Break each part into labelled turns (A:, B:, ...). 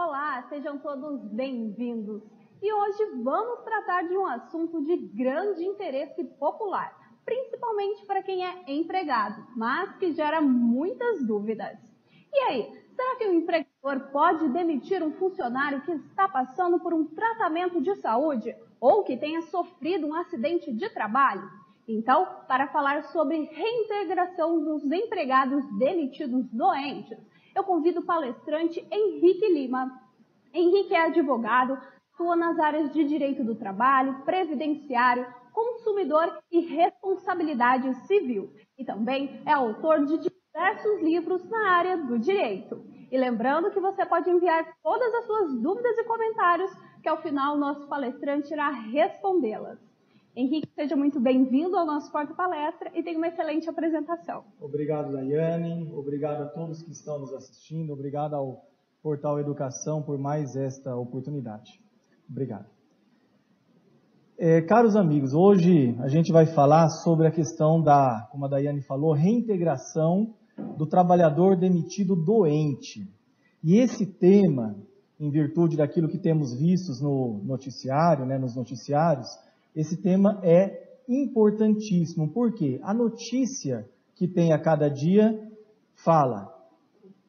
A: Olá, sejam todos bem-vindos. E hoje vamos tratar de um assunto de grande interesse popular, principalmente para quem é empregado, mas que gera muitas dúvidas. E aí, será que o empregador pode demitir um funcionário que está passando por um tratamento de saúde ou que tenha sofrido um acidente de trabalho? Então, para falar sobre reintegração dos empregados demitidos doentes, eu convido o palestrante Henrique Lima. Henrique é advogado, atua nas áreas de direito do trabalho, previdenciário, consumidor e responsabilidade civil. E também é autor de diversos livros na área do direito. E lembrando que você pode enviar todas as suas dúvidas e comentários, que ao final o nosso palestrante irá respondê-las. Henrique, seja muito bem-vindo ao nosso Porta Palestra e tenha uma excelente apresentação.
B: Obrigado, Daiane. Obrigado a todos que estão nos assistindo. Obrigado ao Portal Educação por mais esta oportunidade. Obrigado. É, caros amigos, hoje a gente vai falar sobre a questão da, como a Daiane falou, reintegração do trabalhador demitido doente. E esse tema, em virtude daquilo que temos vistos no noticiário, né, nos noticiários, esse tema é importantíssimo, porque a notícia que tem a cada dia fala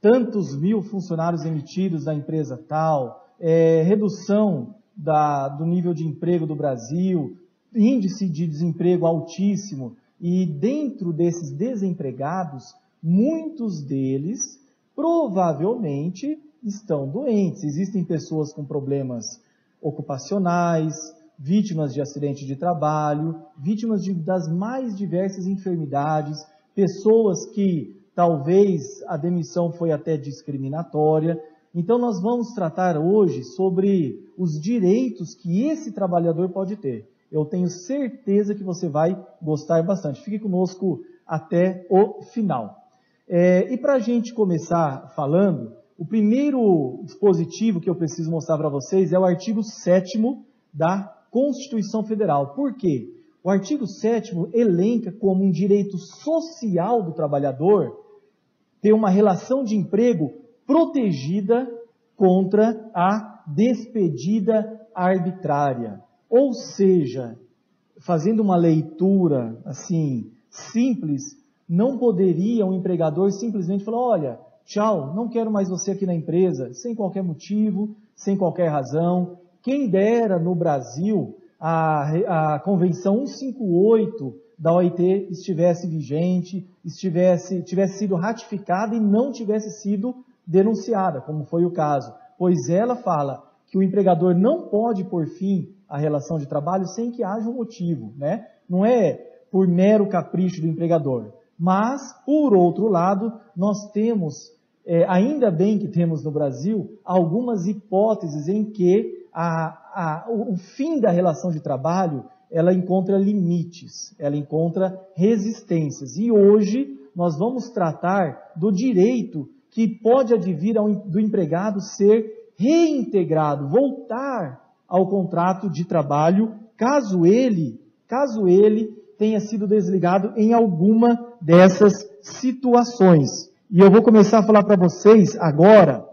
B: tantos mil funcionários emitidos da empresa tal, é, redução da, do nível de emprego do Brasil, índice de desemprego altíssimo, e dentro desses desempregados, muitos deles provavelmente estão doentes. Existem pessoas com problemas ocupacionais, vítimas de acidente de trabalho, vítimas de, das mais diversas enfermidades, pessoas que talvez a demissão foi até discriminatória. Então nós vamos tratar hoje sobre os direitos que esse trabalhador pode ter. Eu tenho certeza que você vai gostar bastante. Fique conosco até o final. É, e para a gente começar falando, o primeiro dispositivo que eu preciso mostrar para vocês é o artigo 7 da Constituição Federal. Por quê? O artigo 7 elenca como um direito social do trabalhador ter uma relação de emprego protegida contra a despedida arbitrária. Ou seja, fazendo uma leitura assim simples, não poderia um empregador simplesmente falar: olha, tchau, não quero mais você aqui na empresa, sem qualquer motivo, sem qualquer razão, quem dera no Brasil a, a Convenção 158 da OIT estivesse vigente, estivesse, tivesse sido ratificada e não tivesse sido denunciada, como foi o caso. Pois ela fala que o empregador não pode pôr fim à relação de trabalho sem que haja um motivo, né? Não é por mero capricho do empregador. Mas, por outro lado, nós temos, é, ainda bem que temos no Brasil, algumas hipóteses em que a, a, o fim da relação de trabalho, ela encontra limites, ela encontra resistências. E hoje nós vamos tratar do direito que pode advir ao, do empregado ser reintegrado, voltar ao contrato de trabalho, caso ele, caso ele tenha sido desligado em alguma dessas situações. E eu vou começar a falar para vocês agora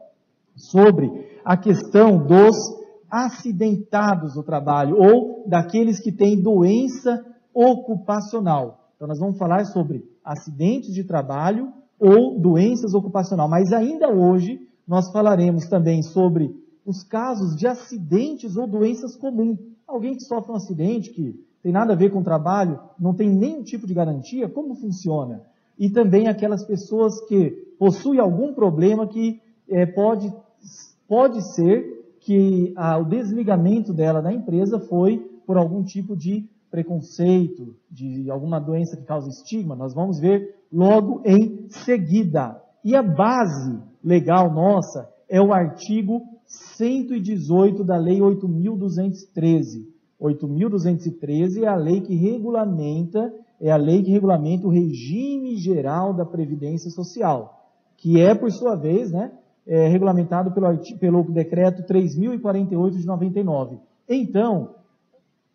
B: sobre a questão dos acidentados no trabalho ou daqueles que têm doença ocupacional. Então nós vamos falar sobre acidentes de trabalho ou doenças ocupacional, mas ainda hoje nós falaremos também sobre os casos de acidentes ou doenças comuns. Alguém que sofre um acidente que tem nada a ver com o trabalho, não tem nenhum tipo de garantia, como funciona? E também aquelas pessoas que possuem algum problema que é, pode, pode ser que ah, o desligamento dela da empresa foi por algum tipo de preconceito, de alguma doença que causa estigma. Nós vamos ver logo em seguida. E a base legal nossa é o artigo 118 da Lei 8.213. 8.213 é a lei que regulamenta, é a lei que regulamenta o regime geral da Previdência Social, que é, por sua vez, né, é, regulamentado pelo, pelo decreto 3048 de 99. Então,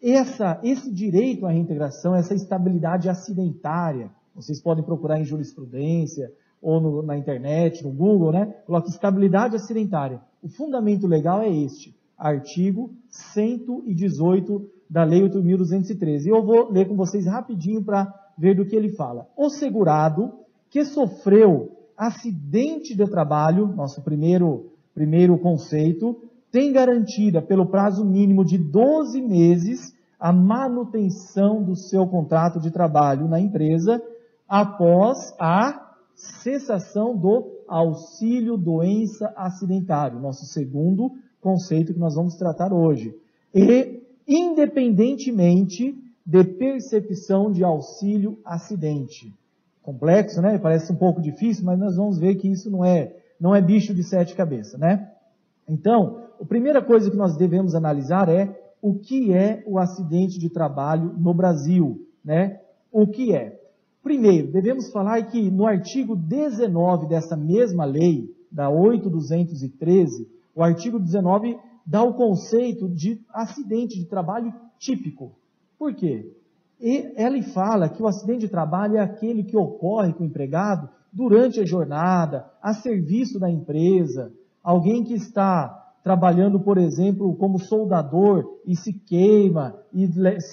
B: essa, esse direito à reintegração, essa estabilidade acidentária, vocês podem procurar em jurisprudência, ou no, na internet, no Google, né? Coloque estabilidade acidentária. O fundamento legal é este, artigo 118 da Lei 8.213. E eu vou ler com vocês rapidinho para ver do que ele fala. O segurado que sofreu acidente de trabalho, nosso primeiro, primeiro conceito, tem garantida pelo prazo mínimo de 12 meses a manutenção do seu contrato de trabalho na empresa após a cessação do auxílio doença acidentário, nosso segundo conceito que nós vamos tratar hoje. E independentemente de percepção de auxílio acidente. Complexo, né? Parece um pouco difícil, mas nós vamos ver que isso não é, não é bicho de sete cabeças, né? Então, a primeira coisa que nós devemos analisar é o que é o acidente de trabalho no Brasil, né? O que é? Primeiro, devemos falar que no artigo 19 dessa mesma lei, da 8213, o artigo 19 dá o conceito de acidente de trabalho típico. Por quê? E ela fala que o acidente de trabalho é aquele que ocorre com o empregado durante a jornada, a serviço da empresa, alguém que está trabalhando, por exemplo, como soldador e se queima e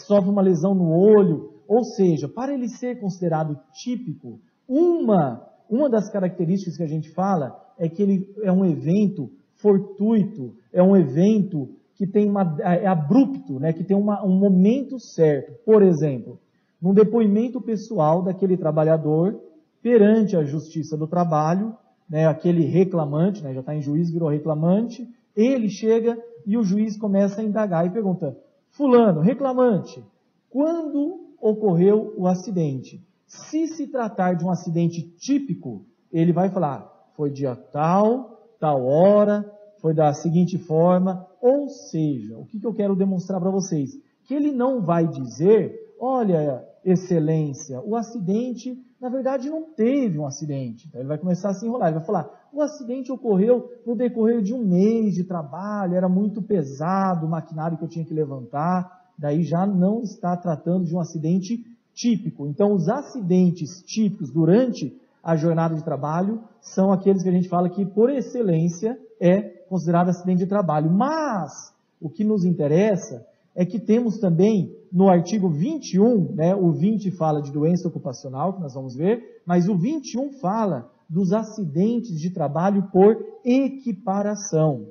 B: sofre uma lesão no olho. Ou seja, para ele ser considerado típico, uma, uma das características que a gente fala é que ele é um evento fortuito, é um evento que tem uma, é abrupto, né, que tem uma, um momento certo. Por exemplo, num depoimento pessoal daquele trabalhador perante a Justiça do Trabalho, né, aquele reclamante, né, já está em juiz, virou reclamante, ele chega e o juiz começa a indagar e pergunta: Fulano, reclamante, quando ocorreu o acidente? Se se tratar de um acidente típico, ele vai falar: foi dia tal, tal hora, foi da seguinte forma, ou seja, o que, eu quero demonstrar para vocês? Que ele não vai dizer, olha, excelência, o acidente, na verdade, não teve um acidente. Então, ele vai começar a se enrolar, ele vai falar, o acidente ocorreu no decorrer de um mês de trabalho, era muito pesado o maquinário que eu tinha que levantar, daí já não está tratando de um acidente típico. Então, os acidentes típicos durante a jornada de trabalho são aqueles que a gente fala que, por excelência, é considerado acidente de trabalho. Mas o que nos interessa é que temos também no artigo 21, né, o 20 fala de doença ocupacional, que nós vamos ver, mas o 21 fala dos acidentes de trabalho por equiparação.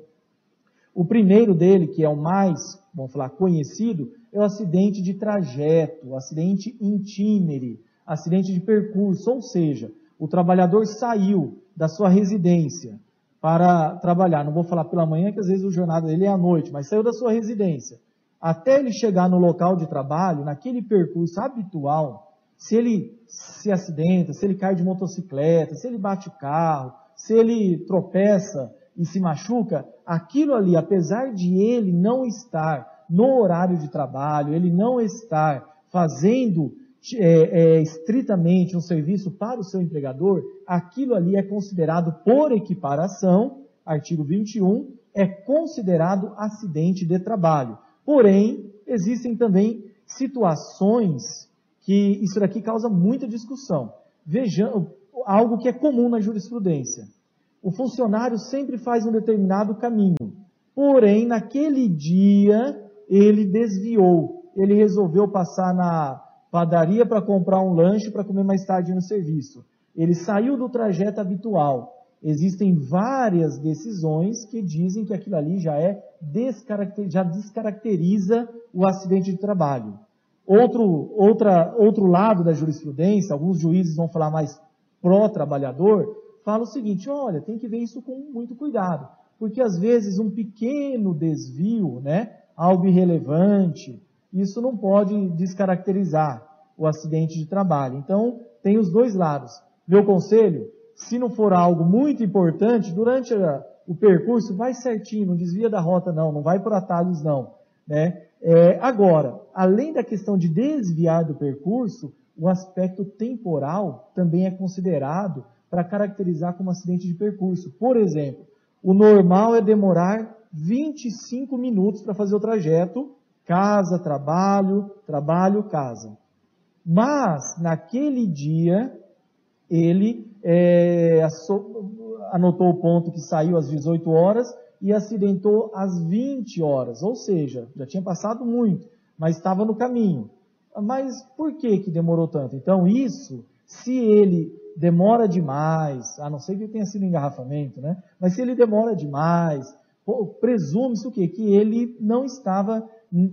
B: O primeiro dele, que é o mais, vamos falar, conhecido, é o acidente de trajeto, acidente intimere, acidente de percurso, ou seja, o trabalhador saiu da sua residência, para trabalhar. Não vou falar pela manhã, que às vezes o jornada dele é à noite, mas saiu da sua residência. Até ele chegar no local de trabalho, naquele percurso habitual, se ele se acidenta, se ele cai de motocicleta, se ele bate o carro, se ele tropeça e se machuca, aquilo ali, apesar de ele não estar no horário de trabalho, ele não estar fazendo é, é, estritamente um serviço para o seu empregador, aquilo ali é considerado por equiparação, artigo 21, é considerado acidente de trabalho. Porém, existem também situações que isso daqui causa muita discussão. Vejam algo que é comum na jurisprudência. O funcionário sempre faz um determinado caminho, porém, naquele dia, ele desviou, ele resolveu passar na padaria para comprar um lanche para comer mais tarde no serviço. Ele saiu do trajeto habitual. Existem várias decisões que dizem que aquilo ali já é descaracter, já descaracteriza o acidente de trabalho. Outro, outra, outro lado da jurisprudência, alguns juízes vão falar mais pró-trabalhador, fala o seguinte: olha, tem que ver isso com muito cuidado, porque às vezes um pequeno desvio, né, algo irrelevante, isso não pode descaracterizar o acidente de trabalho. Então, tem os dois lados. Meu conselho, se não for algo muito importante, durante a, o percurso, vai certinho, não desvia da rota não, não vai por atalhos não. Né? É, agora, além da questão de desviar do percurso, o aspecto temporal também é considerado para caracterizar como acidente de percurso. Por exemplo, o normal é demorar 25 minutos para fazer o trajeto Casa, trabalho, trabalho, casa. Mas, naquele dia, ele é, anotou o ponto que saiu às 18 horas e acidentou às 20 horas, ou seja, já tinha passado muito, mas estava no caminho. Mas por que que demorou tanto? Então isso, se ele demora demais, a não ser que tenha sido engarrafamento, né? Mas se ele demora demais, presume-se o quê? Que ele não estava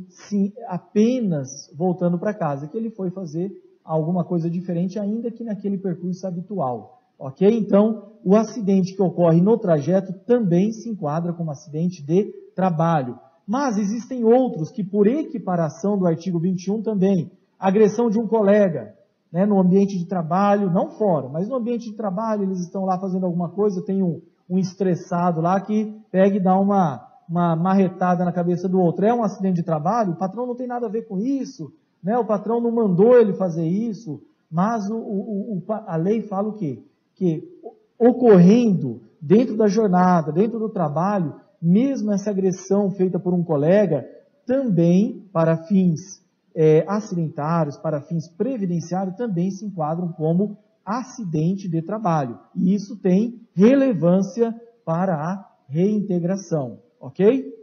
B: sim, apenas voltando para casa, que ele foi fazer alguma coisa diferente, ainda que naquele percurso habitual. Ok? Então, o acidente que ocorre no trajeto também se enquadra como acidente de trabalho. Mas existem outros que, por equiparação do artigo 21 também, agressão de um colega, né, no ambiente de trabalho, não fora, mas no ambiente de trabalho, eles estão lá fazendo alguma coisa, tem um, um estressado lá que pega e dá uma, uma marretada na cabeça do outro. É um acidente de trabalho, o patrão não tem nada a ver com isso, né, o patrão não mandou ele fazer isso, mas o, o, o, a lei fala o quê? Que ocorrendo dentro da jornada, dentro do trabalho, mesmo essa agressão feita por um colega, também para fins é, acidentários, para fins previdenciários, também se enquadram como acidente de trabalho. E isso tem relevância para a reintegração, ok?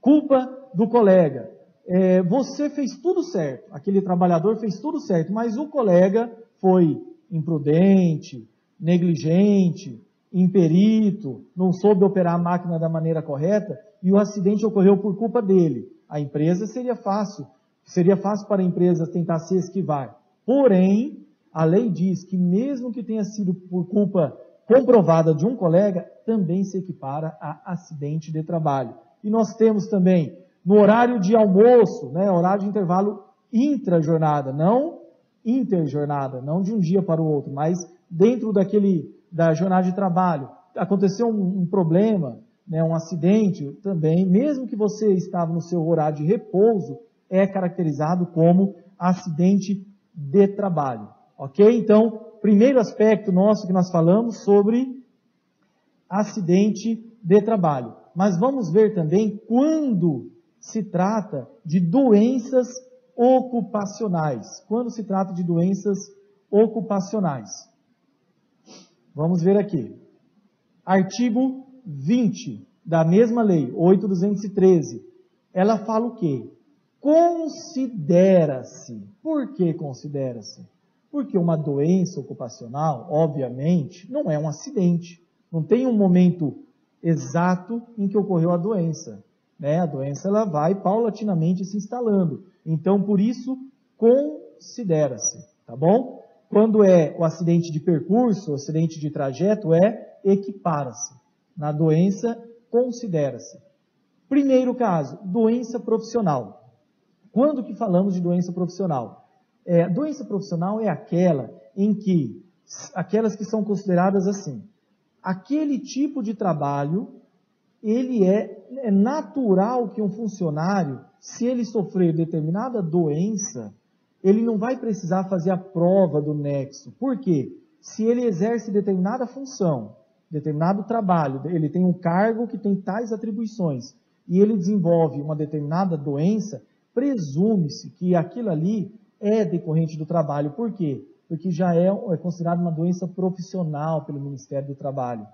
B: Culpa do colega. É, você fez tudo certo, aquele trabalhador fez tudo certo, mas o colega foi imprudente, negligente, imperito, não soube operar a máquina da maneira correta e o acidente ocorreu por culpa dele. A empresa seria fácil, seria fácil para a empresa tentar se esquivar. Porém, a lei diz que mesmo que tenha sido por culpa comprovada de um colega, também se equipara a acidente de trabalho. E nós temos também no horário de almoço, né, horário de intervalo intra-jornada, não interjornada, não de um dia para o outro, mas dentro daquele da jornada de trabalho, aconteceu um, um problema, né, um acidente também, mesmo que você estava no seu horário de repouso, é caracterizado como acidente de trabalho. Ok? Então, primeiro aspecto nosso que nós falamos sobre acidente de trabalho. Mas vamos ver também quando se trata de doenças ocupacionais. Quando se trata de doenças ocupacionais. Vamos ver aqui. Artigo 20 da mesma lei, 8213. Ela fala o quê? Considera-se. Por que considera-se? Porque uma doença ocupacional, obviamente, não é um acidente. Não tem um momento exato em que ocorreu a doença. Né? A doença ela vai paulatinamente se instalando. Então, por isso, considera-se. Tá bom? Quando é o acidente de percurso, o acidente de trajeto, é equipara-se. Na doença, considera-se. Primeiro caso, doença profissional. Quando que falamos de doença profissional? É, doença profissional é aquela em que, aquelas que são consideradas assim, aquele tipo de trabalho, ele é, é natural que um funcionário, se ele sofrer determinada doença, ele não vai precisar fazer a prova do nexo. Por quê? Se ele exerce determinada função, determinado trabalho, ele tem um cargo que tem tais atribuições, e ele desenvolve uma determinada doença, presume-se que aquilo ali é decorrente do trabalho. Por quê? Porque já é, é considerado uma doença profissional pelo Ministério do Trabalho.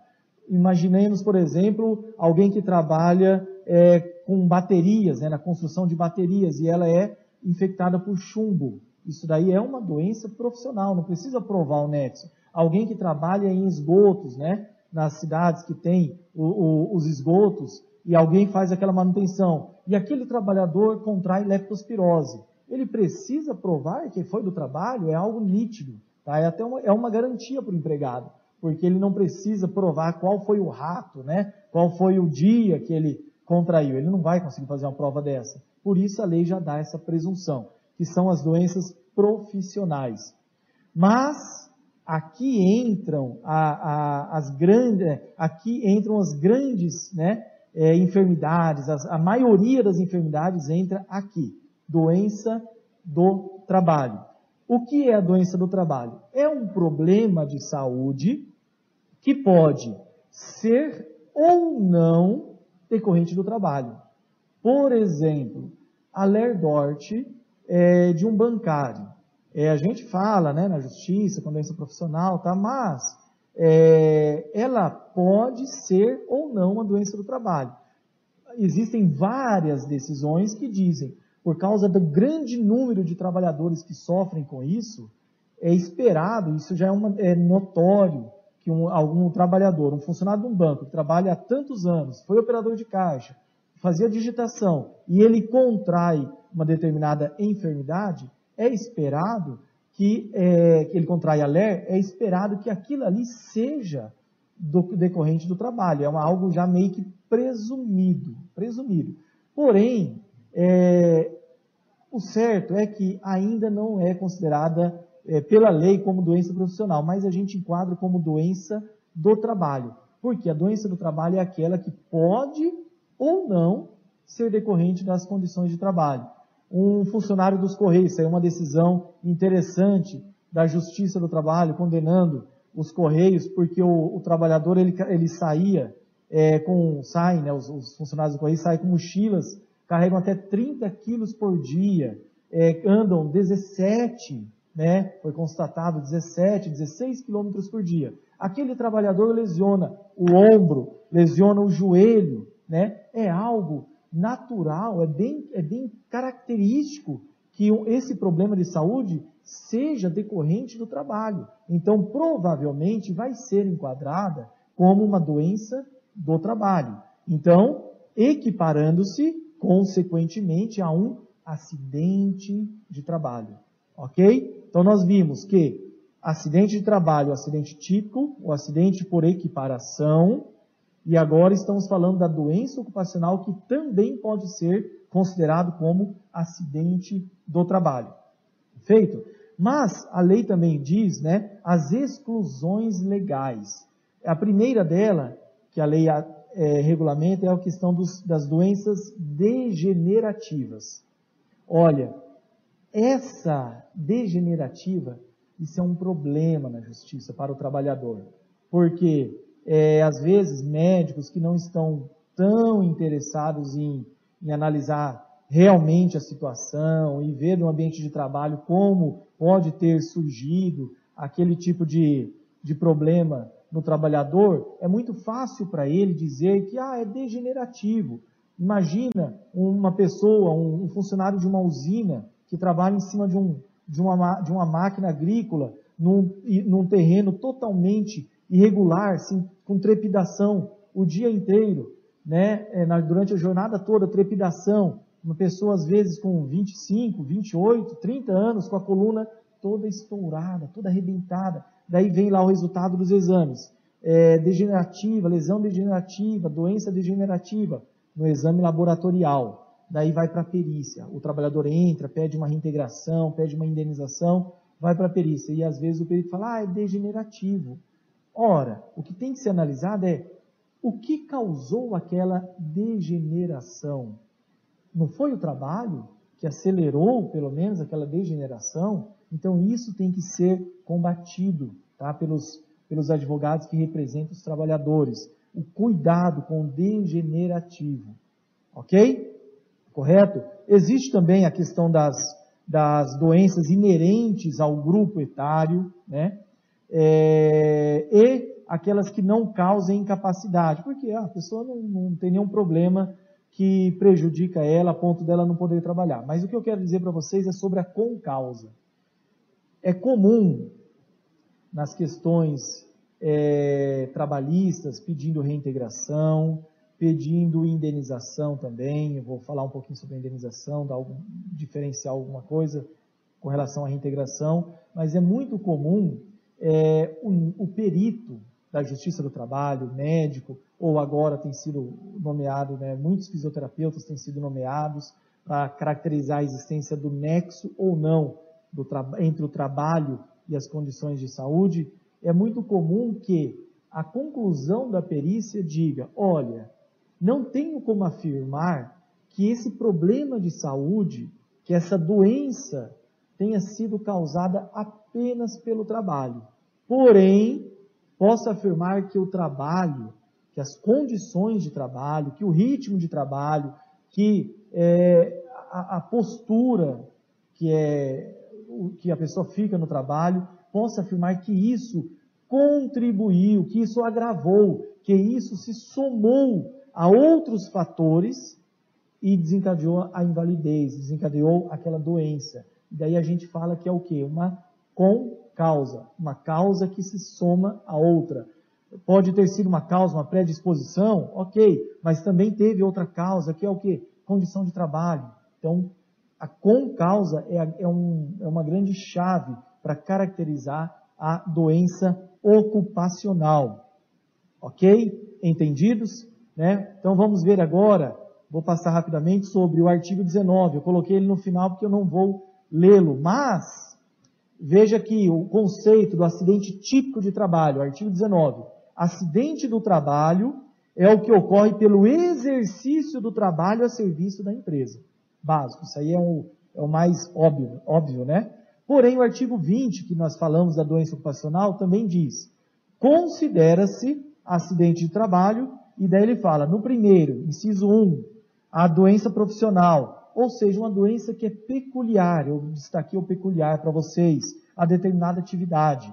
B: Imaginemos, por exemplo, alguém que trabalha é, com baterias, né, na construção de baterias, e ela é infectada por chumbo. Isso daí é uma doença profissional, não precisa provar o nexo. Alguém que trabalha em esgotos, né, nas cidades que tem o, o, os esgotos, e alguém faz aquela manutenção, e aquele trabalhador contrai leptospirose. Ele precisa provar que foi do trabalho, é algo nítido, tá? é até uma, é uma garantia para o empregado, porque ele não precisa provar qual foi o rato, né? qual foi o dia que ele contraiu. Ele não vai conseguir fazer uma prova dessa. Por isso a lei já dá essa presunção, que são as doenças profissionais. Mas aqui entram a, a, as grandes, é, aqui entram as grandes, né, é, enfermidades. As, a maioria das enfermidades entra aqui, doença do trabalho. O que é a doença do trabalho? É um problema de saúde que pode ser ou não decorrente do trabalho. Por exemplo, a Lerdort é, de um bancário. É, a gente fala né, na justiça, com doença profissional, tá, mas é, ela pode ser ou não uma doença do trabalho. Existem várias decisões que dizem, por causa do grande número de trabalhadores que sofrem com isso, é esperado, isso já é, uma, é notório, que um, algum trabalhador, um funcionário de um banco, que trabalha há tantos anos, foi operador de caixa, fazia digitação, e ele contrai uma determinada enfermidade, é esperado que, é, que ele contrai a LER, é esperado que aquilo ali seja do, decorrente do trabalho. É uma, algo já meio que presumido. presumido. Porém, é, o certo é que ainda não é considerada é, pela lei como doença profissional, mas a gente enquadra como doença do trabalho. Porque a doença do trabalho é aquela que pode ou não ser decorrente das condições de trabalho um funcionário dos Correios, saiu uma decisão interessante da Justiça do Trabalho condenando os Correios porque o, o trabalhador ele, ele saía é, com, saem, né, os, os, funcionários do Correio saem com mochilas, carregam até 30 quilos por dia, é, andam 17, né, foi constatado 17, 16 quilômetros por dia. Aquele trabalhador lesiona o ombro, lesiona o joelho, né, é algo natural, é bem, é bem característico que esse problema de saúde seja decorrente do trabalho. Então, provavelmente vai ser enquadrada como uma doença do trabalho. Então, equiparando-se, consequentemente, a um acidente de trabalho. Ok? Então, nós vimos que acidente de trabalho, acidente típico, o acidente por equiparação, e agora estamos falando da doença ocupacional que também pode ser considerado como acidente do trabalho. Feito? Mas a lei também diz, né, as exclusões legais. A primeira dela, que a lei é, regulamenta, é a questão dos, das doenças degenerativas. Olha, essa degenerativa, isso é um problema na justiça para o trabalhador. Porque é, às vezes, médicos que não estão tão interessados em, em analisar realmente a situação e ver no ambiente de trabalho como pode ter surgido aquele tipo de, de problema no trabalhador, é muito fácil para ele dizer que ah, é degenerativo. Imagina uma pessoa, um, um, funcionário de uma usina que trabalha em cima de, um, de, uma, de uma máquina agrícola num, num terreno totalmente irregular, sim, com trepidação o dia inteiro, né? É, durante a jornada toda, trepidação. Uma pessoa, às vezes, com 25, 28, 30 anos, com a coluna toda estourada, toda arrebentada. Daí vem lá o resultado dos exames. É, degenerativa, lesão degenerativa, doença degenerativa, no exame laboratorial. Daí vai para a perícia. O trabalhador entra, pede uma reintegração, pede uma indenização, vai para a perícia. E às vezes o perito fala, ah, é degenerativo. Ora, o que tem que ser analisado é o que causou aquela degeneração. Não foi o trabalho que acelerou, pelo menos, aquela degeneração? Então, isso tem que ser combatido tá? pelos, pelos advogados que representam os trabalhadores. O cuidado com o degenerativo. Ok? Correto? Existe também a questão das, das doenças inerentes ao grupo etário, né? é, e aquelas que não causem incapacidade, porque a pessoa não, não tem nenhum problema que prejudica ela a ponto dela não poder trabalhar. Mas o que eu quero dizer para vocês é sobre a concausa. É comum nas questões é, trabalhistas pedindo reintegração, pedindo indenização também. Eu vou falar um pouquinho sobre indenização, dar algum, diferenciar alguma coisa com relação à reintegração, mas é muito comum é, o, o perito da Justiça do Trabalho, médico, ou agora tem sido nomeado, né, muitos fisioterapeutas têm sido nomeados para caracterizar a existência do nexo ou não do, entre o trabalho e as condições de saúde, é muito comum que a conclusão da perícia diga: olha, não tenho como afirmar que esse problema de saúde, que essa doença tenha sido causada apenas pelo trabalho. Porém, posso afirmar que o trabalho, que as condições de trabalho, que o ritmo de trabalho, que é, a, a, postura que, é, que a pessoa fica no trabalho, posso afirmar que isso contribuiu, que isso agravou, que isso se somou a outros fatores e desencadeou a invalidez, desencadeou aquela doença. Daí a gente fala que é o quê? Uma com causa, uma causa que se soma a outra. Pode ter sido uma causa, uma predisposição, ok, mas também teve outra causa, que é o quê? Condição de trabalho. Então, a com causa é, é, um, é uma grande chave para caracterizar a doença ocupacional. Ok? Entendidos? Né? Então vamos ver agora, vou passar rapidamente sobre o artigo 19. Eu coloquei ele no final porque eu não vou lê-lo, mas veja aqui o conceito do acidente típico de trabalho, artigo 19. Acidente do trabalho é o que ocorre pelo exercício do trabalho a serviço da empresa. Básico, isso aí é o, é o mais óbvio, óbvio, né? Porém, o artigo 20, que nós falamos da doença ocupacional, também diz: considera-se acidente de trabalho, e daí ele fala, no primeiro, inciso 1, a doença profissional, ou seja, uma doença que é peculiar, eu destaquei o peculiar para vocês, a determinada atividade.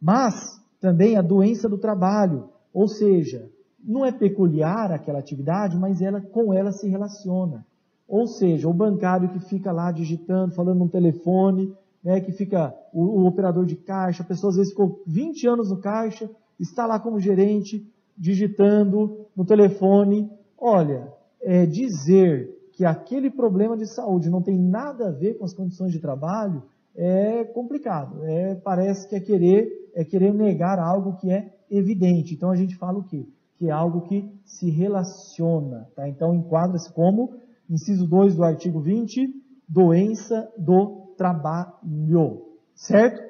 B: Mas também a doença do trabalho, ou seja, não é peculiar aquela atividade, mas ela com ela se relaciona. Ou seja, o bancário que fica lá digitando, falando no telefone, né, que fica o, o, operador de caixa, a pessoa às vezes ficou 20 anos no caixa, está lá como gerente, digitando no telefone. Olha, é, dizer que aquele problema de saúde não tem nada a ver com as condições de trabalho é complicado. É, parece que é querer, é querer negar algo que é evidente. Então a gente fala o quê? Que é algo que se relaciona. Tá? Então enquadra-se como, inciso 2 do artigo 20, doença do trabalho. Certo?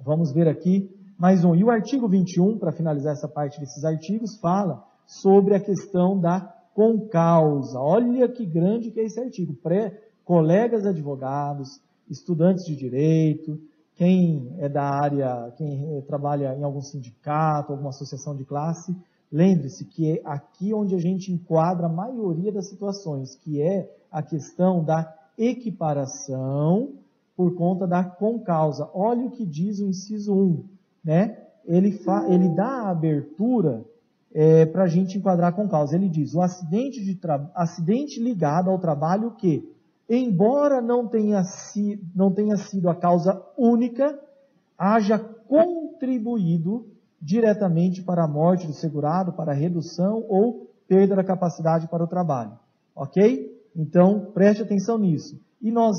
B: Vamos ver aqui mais um. E o artigo 21, para finalizar essa parte desses artigos, fala sobre a questão da concausa. Olha que grande que é esse artigo. Pré, colegas advogados, estudantes de direito, quem é da área, quem trabalha em algum sindicato, alguma associação de classe, lembre-se que é aqui onde a gente enquadra a maioria das situações, que é a questão da equiparação por conta da concausa. Olha o que diz o inciso 1, né? Ele, fa, ele dá a abertura é, para a gente enquadrar com causa. Ele diz: o acidente, de acidente ligado ao trabalho que, embora não tenha, si, não tenha sido a causa única, haja contribuído diretamente para a morte do segurado, para a redução ou perda da capacidade para o trabalho. Ok? Então, preste atenção nisso. E nós,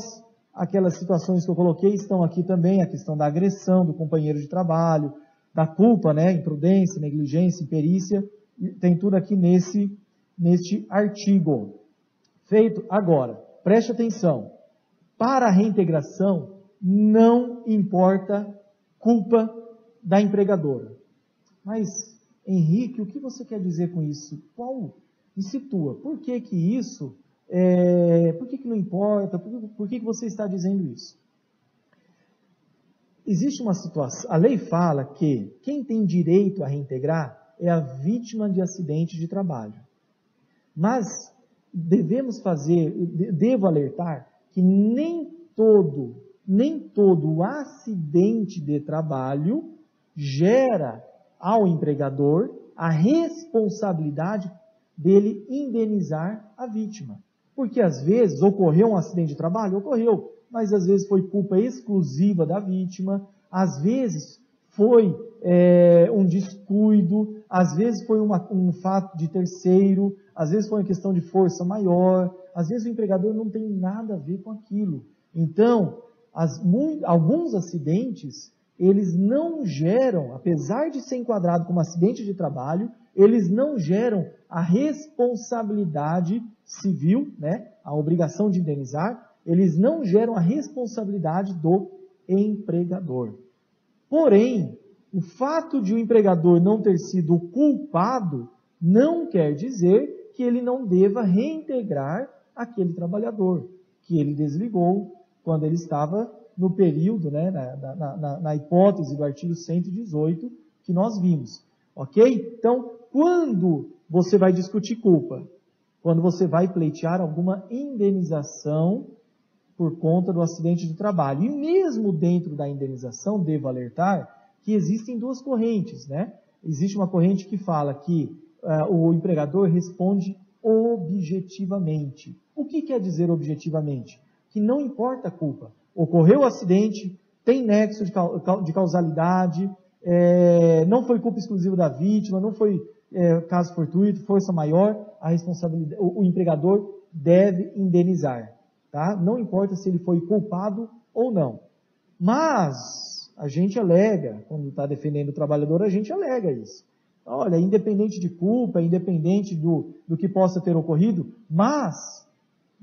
B: aquelas situações que eu coloquei, estão aqui também, a questão da agressão do companheiro de trabalho, da culpa, né, imprudência, negligência, imperícia, tem tudo aqui nesse, neste artigo. Feito agora, preste atenção. Para a reintegração, não importa culpa da empregadora. Mas, Henrique, o que você quer dizer com isso? Qual? Me situa. Por que que isso é, por que, que não importa? Por, que, por que, que você está dizendo isso? Existe uma situação, a lei fala que quem tem direito a reintegrar é a vítima de acidente de trabalho. Mas devemos fazer, devo alertar que nem todo, nem todo acidente de trabalho gera ao empregador a responsabilidade dele indenizar a vítima. Porque às vezes ocorreu um acidente de trabalho? Ocorreu, mas às vezes foi culpa exclusiva da vítima, às vezes foi é, um descuido, às vezes foi uma, um fato de terceiro, às vezes foi uma questão de força maior, às vezes o empregador não tem nada a ver com aquilo. Então, as, muito, alguns acidentes, eles não geram, apesar de ser enquadrado como acidente de trabalho, eles não geram a responsabilidade civil, né, a obrigação de indenizar, eles não geram a responsabilidade do empregador. Porém, o fato de o empregador não ter sido culpado não quer dizer que ele não deva reintegrar aquele trabalhador que ele desligou quando ele estava no período, né, na, na, na, na hipótese do artigo 118 que nós vimos. Ok? Então, quando você vai discutir culpa? quando você vai pleitear alguma indenização por conta do acidente de trabalho. E mesmo dentro da indenização, devo alertar que existem duas correntes, né? Existe uma corrente que fala que uh, o empregador responde objetivamente. O que quer dizer objetivamente? Que não importa a culpa. Ocorreu o acidente, tem nexo de, de causalidade, é, não foi culpa exclusiva da vítima, não foi é, caso fortuito, força maior, a responsabilidade, o, o empregador deve indenizar, tá? Não importa se ele foi culpado ou não. Mas a gente alega, quando está defendendo o trabalhador, a gente alega isso. Olha, independente de culpa, independente do, do que possa ter ocorrido, mas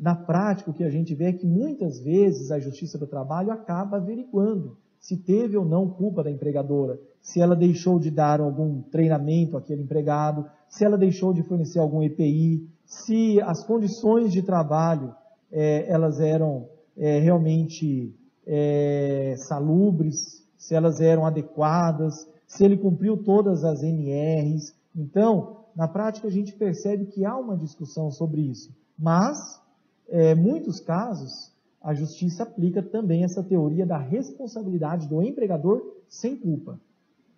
B: na prática o que a gente vê é que muitas vezes a Justiça do Trabalho acaba averiguando se teve ou não culpa da empregadora, se ela deixou de dar algum treinamento àquele empregado, se ela deixou de fornecer algum EPI, se as condições de trabalho é, elas eram é, realmente é, salubres, se elas eram adequadas, se ele cumpriu todas as NRs. Então, na prática, a gente percebe que há uma discussão sobre isso. Mas, é, muitos casos, a justiça aplica também essa teoria da responsabilidade do empregador sem culpa.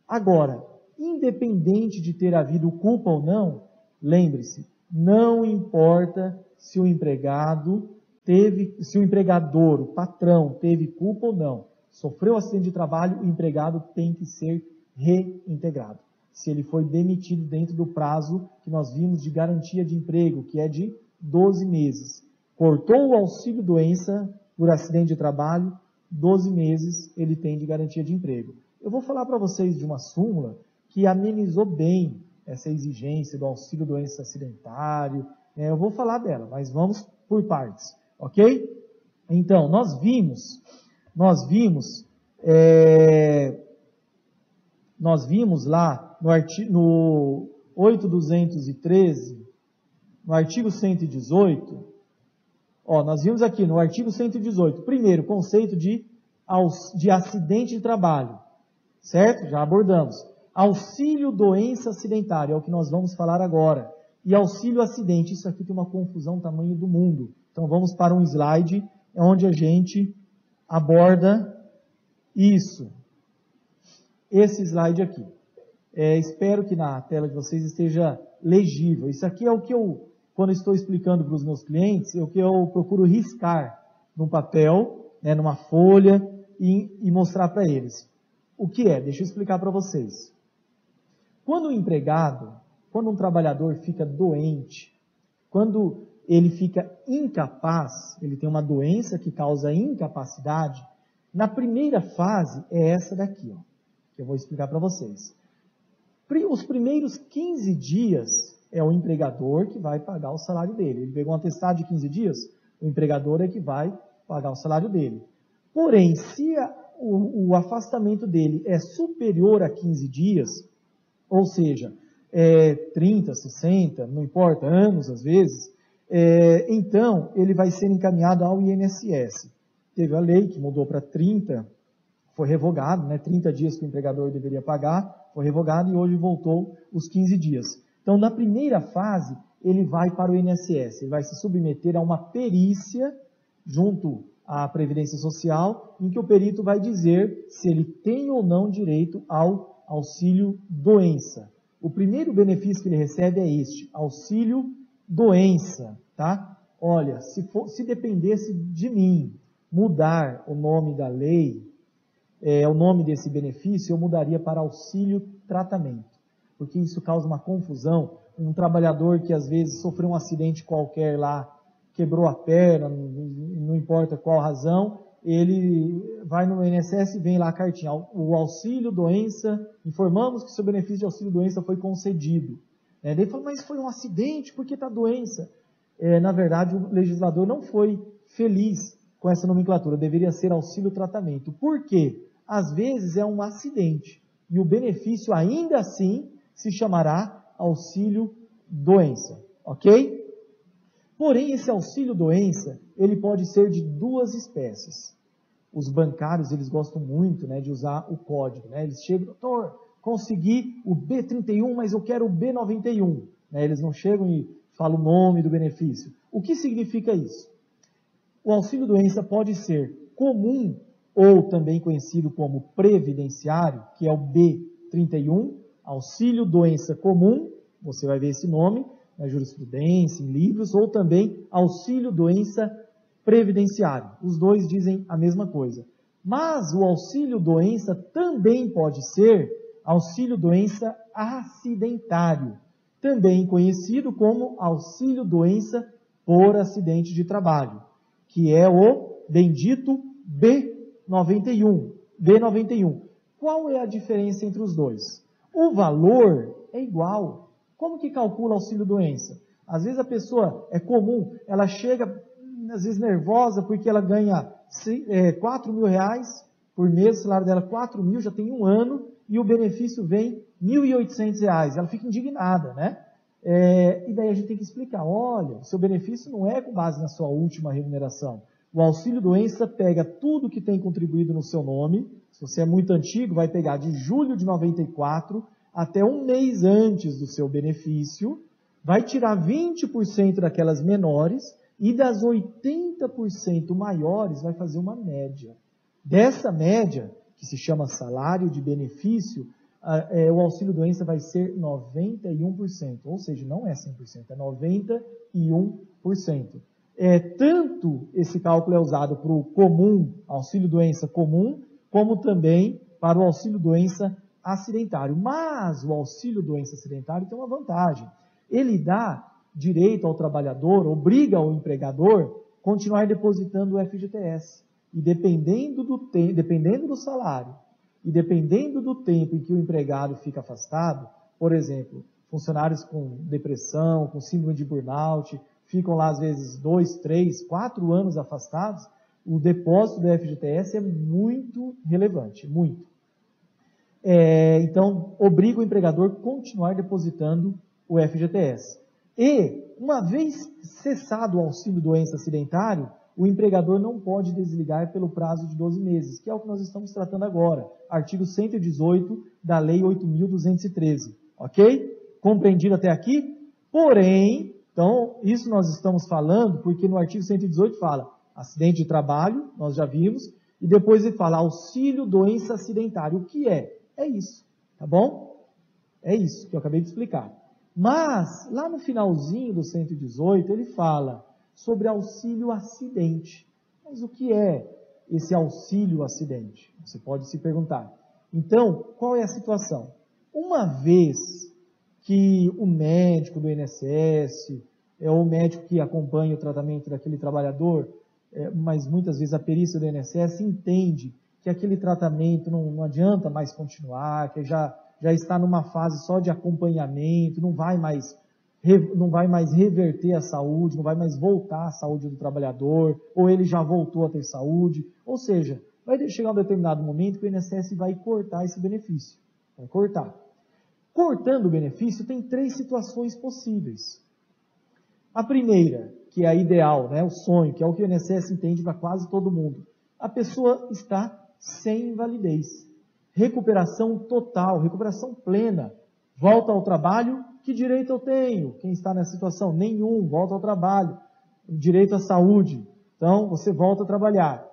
B: Agora, independente de ter havido culpa ou não, lembre-se, não importa se o empregado teve, se o empregador, o patrão, teve culpa ou não. Sofreu acidente de trabalho, o empregado tem que ser reintegrado. Se ele foi demitido dentro do prazo que nós vimos de garantia de emprego, que é de 12 meses. Cortou o auxílio doença por acidente de trabalho, 12 meses ele tem de garantia de emprego. Eu vou falar para vocês de uma súmula que amenizou bem essa exigência do auxílio doença acidentário. É, eu vou falar dela, mas vamos por partes, ok? Então, nós vimos, nós vimos, é, nós vimos lá no, artigo, no 8213, no artigo 118, ó, nós vimos aqui no artigo 118, primeiro, conceito de, de acidente de trabalho, certo? Já abordamos. Auxílio doença acidentária, é o que nós vamos falar agora. E auxílio acidente, isso aqui tem uma confusão tamanho do mundo. Então vamos para um slide onde a gente aborda isso. Esse slide aqui. É, espero que na tela de vocês esteja legível. Isso aqui é o que eu, quando estou explicando para os meus clientes, é o que eu procuro riscar num papel, né, numa folha e, e mostrar para eles. O que é? Deixa eu explicar para vocês. Quando o empregado, quando um trabalhador fica doente, quando ele fica incapaz, ele tem uma doença que causa incapacidade, na primeira fase é essa daqui, ó, que eu vou explicar para vocês. Os primeiros 15 dias é o empregador que vai pagar o salário dele. Ele pegou um atestado de 15 dias, o empregador é que vai pagar o salário dele. Porém, se a, o, o afastamento dele é superior a 15 dias, ou seja, é, 30, 60, não importa, anos às vezes, é, então ele vai ser encaminhado ao INSS. Teve a lei que mudou para 30, foi revogado, né, 30 dias que o empregador deveria pagar, foi revogado e hoje voltou os 15 dias. Então, na primeira fase, ele vai para o INSS, ele vai se submeter a uma perícia junto à Previdência Social, em que o perito vai dizer se ele tem ou não direito ao auxílio doença. O primeiro benefício que ele recebe é este, auxílio doença, tá? Olha, se, for, se dependesse de mim mudar o nome da lei, é, o nome desse benefício, eu mudaria para auxílio tratamento, porque isso causa uma confusão. Um trabalhador que às vezes sofreu um acidente qualquer lá, quebrou a perna, não, importa qual razão, ele vai no INSS e vem lá a cartinha, o auxílio doença, informamos que seu benefício de auxílio doença foi concedido. É, ele falou, mas foi um acidente, por que está doença? É, na verdade, o legislador não foi feliz com essa nomenclatura, deveria ser auxílio tratamento. Por quê? Às vezes é um acidente e o benefício ainda assim se chamará auxílio doença, ok? Porém, esse auxílio doença, ele pode ser de duas espécies. Os bancários, eles gostam muito né, de usar o código. Né? Eles chegam, doutor, consegui o B31, mas eu quero o B91. Né? Eles não chegam e falam o nome do benefício. O que significa isso? O auxílio doença pode ser comum ou também conhecido como previdenciário, que é o B31, auxílio doença comum, você vai ver esse nome na jurisprudência, em livros, ou também auxílio doença previdenciário. Os dois dizem a mesma coisa. Mas o auxílio doença também pode ser auxílio doença acidentário, também conhecido como auxílio doença por acidente de trabalho, que é o bendito B91. B91. Qual é a diferença entre os dois? O valor é igual. Como que calcula auxílio doença? Às vezes a pessoa é comum, ela chega às vezes nervosa porque ela ganha é, 4 mil reais por mês, o salário dela é 4 mil, já tem um ano, e o benefício vem 1.800 reais. Ela fica indignada, né? É, e daí a gente tem que explicar, olha, o seu benefício não é com base na sua última remuneração. O auxílio doença pega tudo que tem contribuído no seu nome. Se você é muito antigo, vai pegar de julho de 94 até um mês antes do seu benefício, vai tirar 20% daquelas menores e das 80% maiores vai fazer uma média. Dessa média, que se chama salário de benefício, é, o auxílio doença vai ser 91%, ou seja, não é 100%, é 91%. É, tanto esse cálculo é usado para o comum, auxílio doença comum, como também para o auxílio doença acidentário. Mas o auxílio doença acidentário tem uma vantagem. Ele dá direito ao trabalhador, obriga o empregador continuar depositando o FGTS. E dependendo do, dependendo do salário e dependendo do tempo em que o empregado fica afastado, por exemplo, funcionários com depressão, com síndrome de burnout, ficam lá às vezes dois, três, quatro anos afastados, o depósito do FGTS é muito relevante, muito. É, então, obriga o empregador a continuar depositando o FGTS. E, uma vez cessado o auxílio doença acidentário, o empregador não pode desligar pelo prazo de 12 meses, que é o que nós estamos tratando agora. Artigo 118 da Lei 8.213. Ok? Compreendido até aqui? Porém, então, isso nós estamos falando porque no artigo 118 fala acidente de trabalho, nós já vimos, e depois ele fala auxílio doença acidentária. O que é? É isso. Tá bom? É isso que eu acabei de explicar. Mas, lá no finalzinho do 118, ele fala sobre auxílio acidente. Mas o que é esse auxílio acidente? Você pode se perguntar. Então, qual é a situação? Uma vez que o médico do INSS, é o médico que acompanha o tratamento daquele trabalhador, é, mas muitas vezes a perícia do INSS entende que aquele tratamento não, não adianta mais continuar, que já já está numa fase só de acompanhamento, não vai mais não vai mais reverter a saúde, não vai mais voltar à saúde do trabalhador, ou ele já voltou a ter saúde. Ou seja, vai chegar um determinado momento que o INSS vai cortar esse benefício. Vai cortar. Cortando o benefício, tem três situações possíveis. A primeira, que é ideal, né, o sonho, que é o que o INSS entende para quase todo mundo. A pessoa está sem invalidez recuperação total, recuperação plena. Volta ao trabalho, que direito eu tenho? Quem está nessa situação? Nenhum, volta ao trabalho. Direito à saúde. Então, você volta a trabalhar.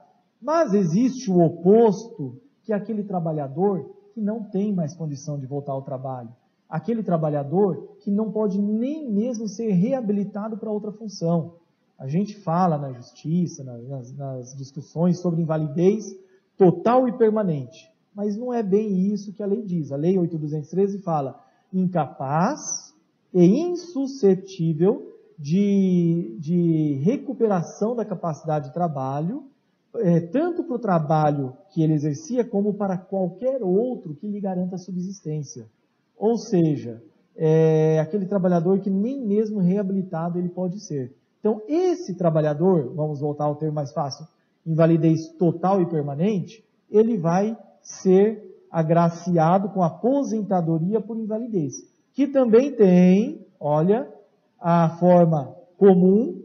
B: Mas existe o oposto, que é aquele trabalhador que não tem mais condição de voltar ao trabalho. Aquele trabalhador que não pode nem mesmo ser reabilitado para outra função. A gente fala na justiça, nas, nas discussões sobre invalidez total e permanente. Mas não é bem isso que a lei diz. A lei 8213 fala incapaz e insuscetível de, de recuperação da capacidade de trabalho, é, tanto para o trabalho que ele exercia, como para qualquer outro que lhe garanta subsistência. Ou seja, é aquele trabalhador que nem mesmo reabilitado ele pode ser. Então, esse trabalhador, vamos voltar ao termo mais fácil, invalidez total e permanente, ele vai ser agraciado com aposentadoria por invalidez, que também tem, olha, a forma comum,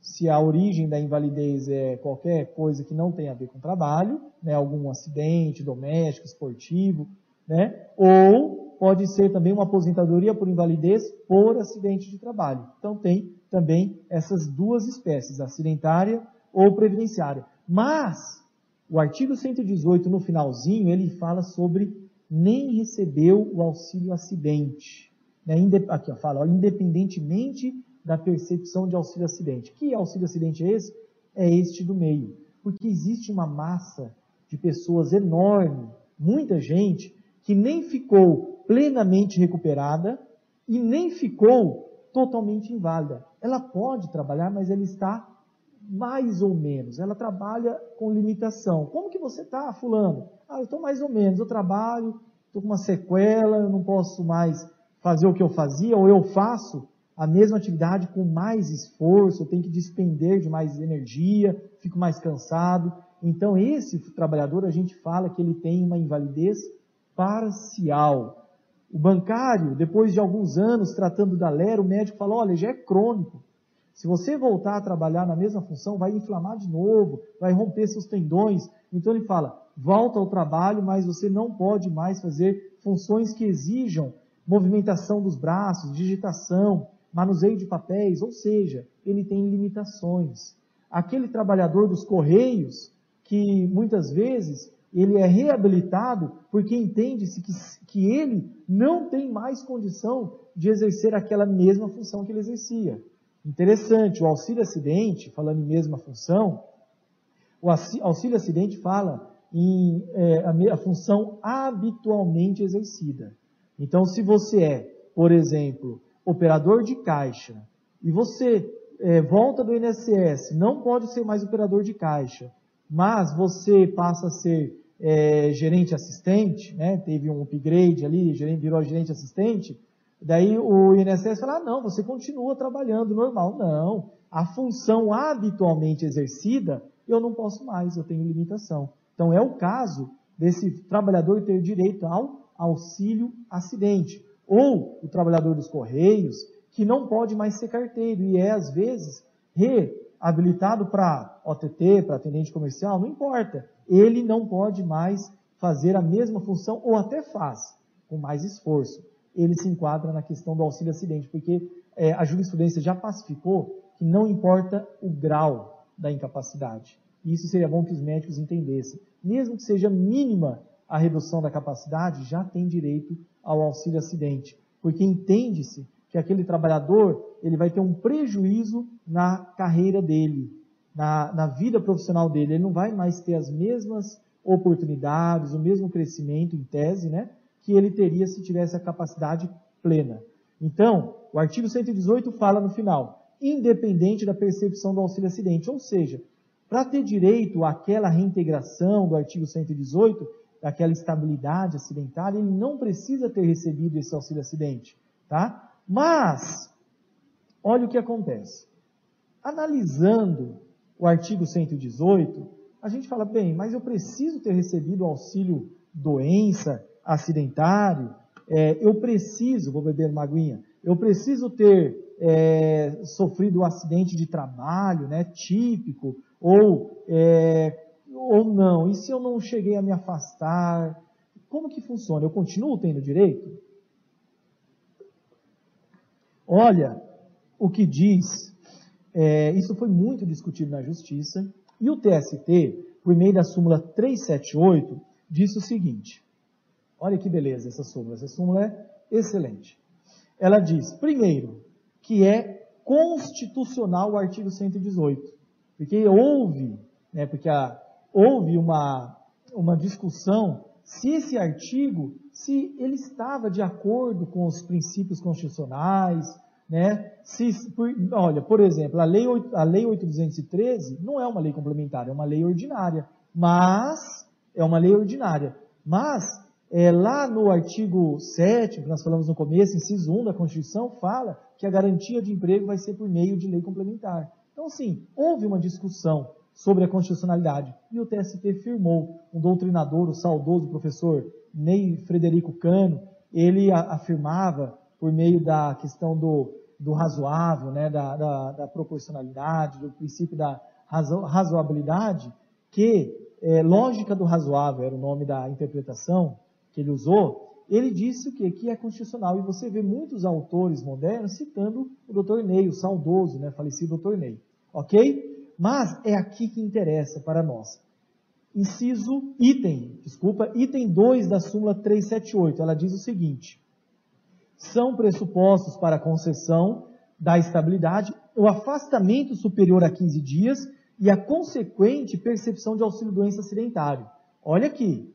B: se a origem da invalidez é qualquer coisa que não tem a ver com trabalho, né, algum acidente doméstico, esportivo, né, ou pode ser também uma aposentadoria por invalidez por acidente de trabalho. Então tem também essas duas espécies, acidentária ou previdenciária. Mas O artigo 118, no finalzinho, ele fala sobre nem recebeu o auxílio acidente. Né? Aqui, ó, fala, ó, independentemente da percepção de auxílio acidente. Que auxílio acidente é esse? É este do meio. Porque existe uma massa de pessoas enorme, muita gente, que nem ficou plenamente recuperada e nem ficou totalmente inválida. Ela pode trabalhar, mas ela está mais ou menos. Ela trabalha com limitação. Como que você está, fulano? Ah, eu estou mais ou menos. Eu trabalho, estou com uma sequela, eu não posso mais fazer o que eu fazia, ou eu faço a mesma atividade com mais esforço, eu tenho que despender de mais energia, fico mais cansado. Então, esse trabalhador, a gente fala que ele tem uma invalidez parcial. O bancário, depois de alguns anos tratando da lera, o médico fala: olha, já é crônico. Se você voltar a trabalhar na mesma função, vai inflamar de novo, vai romper seus tendões. Então ele fala: volta ao trabalho, mas você não pode mais fazer funções que exijam movimentação dos braços, digitação, manuseio de papéis, ou seja, ele tem limitações. Aquele trabalhador dos correios, que muitas vezes ele é reabilitado porque entende-se que, que ele não tem mais condição de exercer aquela mesma função que ele exercia. Interessante, o auxílio acidente, falando em mesma função, o auxílio acidente fala em é, a, a função habitualmente exercida. Então, se você é, por exemplo, operador de caixa e você é, volta do INSS, não pode ser mais operador de caixa, mas você passa a ser é, gerente assistente, né, teve um upgrade ali, gerente, virou gerente assistente, daí o INSS fala, ah, não, você continua trabalhando normal. Não, a função habitualmente exercida, eu não posso mais, eu tenho limitação. Então é o caso desse trabalhador ter direito ao auxílio acidente. Ou o trabalhador dos correios, que não pode mais ser carteiro e é, às vezes, reabilitado para OTT, para atendente comercial, não importa. Ele não pode mais fazer a mesma função, ou até faz, com mais esforço. Ele se enquadra na questão do auxílio acidente, porque é, a jurisprudência já pacificou que não importa o grau da incapacidade. Isso seria bom que os médicos entendessem. Mesmo que seja mínima a redução da capacidade, já tem direito ao auxílio acidente, porque entende-se que aquele trabalhador ele vai ter um prejuízo na carreira dele, na, na vida profissional dele. Ele não vai mais ter as mesmas oportunidades, o mesmo crescimento em tese, né, que ele teria se tivesse a capacidade plena. Então, o artigo 118 fala no final, independente da percepção do auxílio acidente, ou seja, para ter direito àquela reintegração do artigo 118, daquela estabilidade acidentária, ele não precisa ter recebido esse auxílio acidente, tá? Mas, olha o que acontece. Analisando o artigo 118, a gente fala, bem, mas eu preciso ter recebido auxílio doença, acidentário, é, eu preciso, vou beber uma aguinha, eu preciso ter é, sofrido um acidente de trabalho, né, típico, ou é, ou não? E se eu não cheguei a me afastar? Como que funciona? Eu continuo tendo direito? Olha o que diz, é, isso foi muito discutido na justiça, e o TST, por meio da súmula 378, disse o seguinte: olha que beleza essa súmula, essa súmula é excelente. Ela diz, primeiro, que é constitucional o artigo 118, porque houve, né, porque a, houve uma, uma discussão se esse artigo, se ele estava de acordo com os princípios constitucionais, né? Se, por, olha, por exemplo, a lei, a lei 8213 não é uma lei complementar, é uma lei ordinária, mas é uma lei ordinária. Mas é, lá no artigo 7, que nós falamos no começo, inciso 1 da Constituição, fala que a garantia de emprego vai ser por meio de lei complementar. Então, sim, houve uma discussão sobre a constitucionalidade. E o TST firmou. Um doutrinador, o saudoso professor Ney Frederico Cano, ele afirmava, por meio da questão do, do razoável, né, da, da, da proporcionalidade, do princípio da razo, razoabilidade, que é, lógica do razoável era o nome da interpretação que ele usou, ele disse o quê? Que é constitucional. E você vê muitos autores modernos citando o doutor Ney, o saudoso, né, falecido doutor Ney. Ok? Mas é aqui que interessa para nós. inciso item, desculpa, item 2 da súmula 378. Ela diz o seguinte: são pressupostos para a concessão da estabilidade o afastamento superior a 15 dias e a consequente percepção de auxílio doença acidentário. Olha aqui.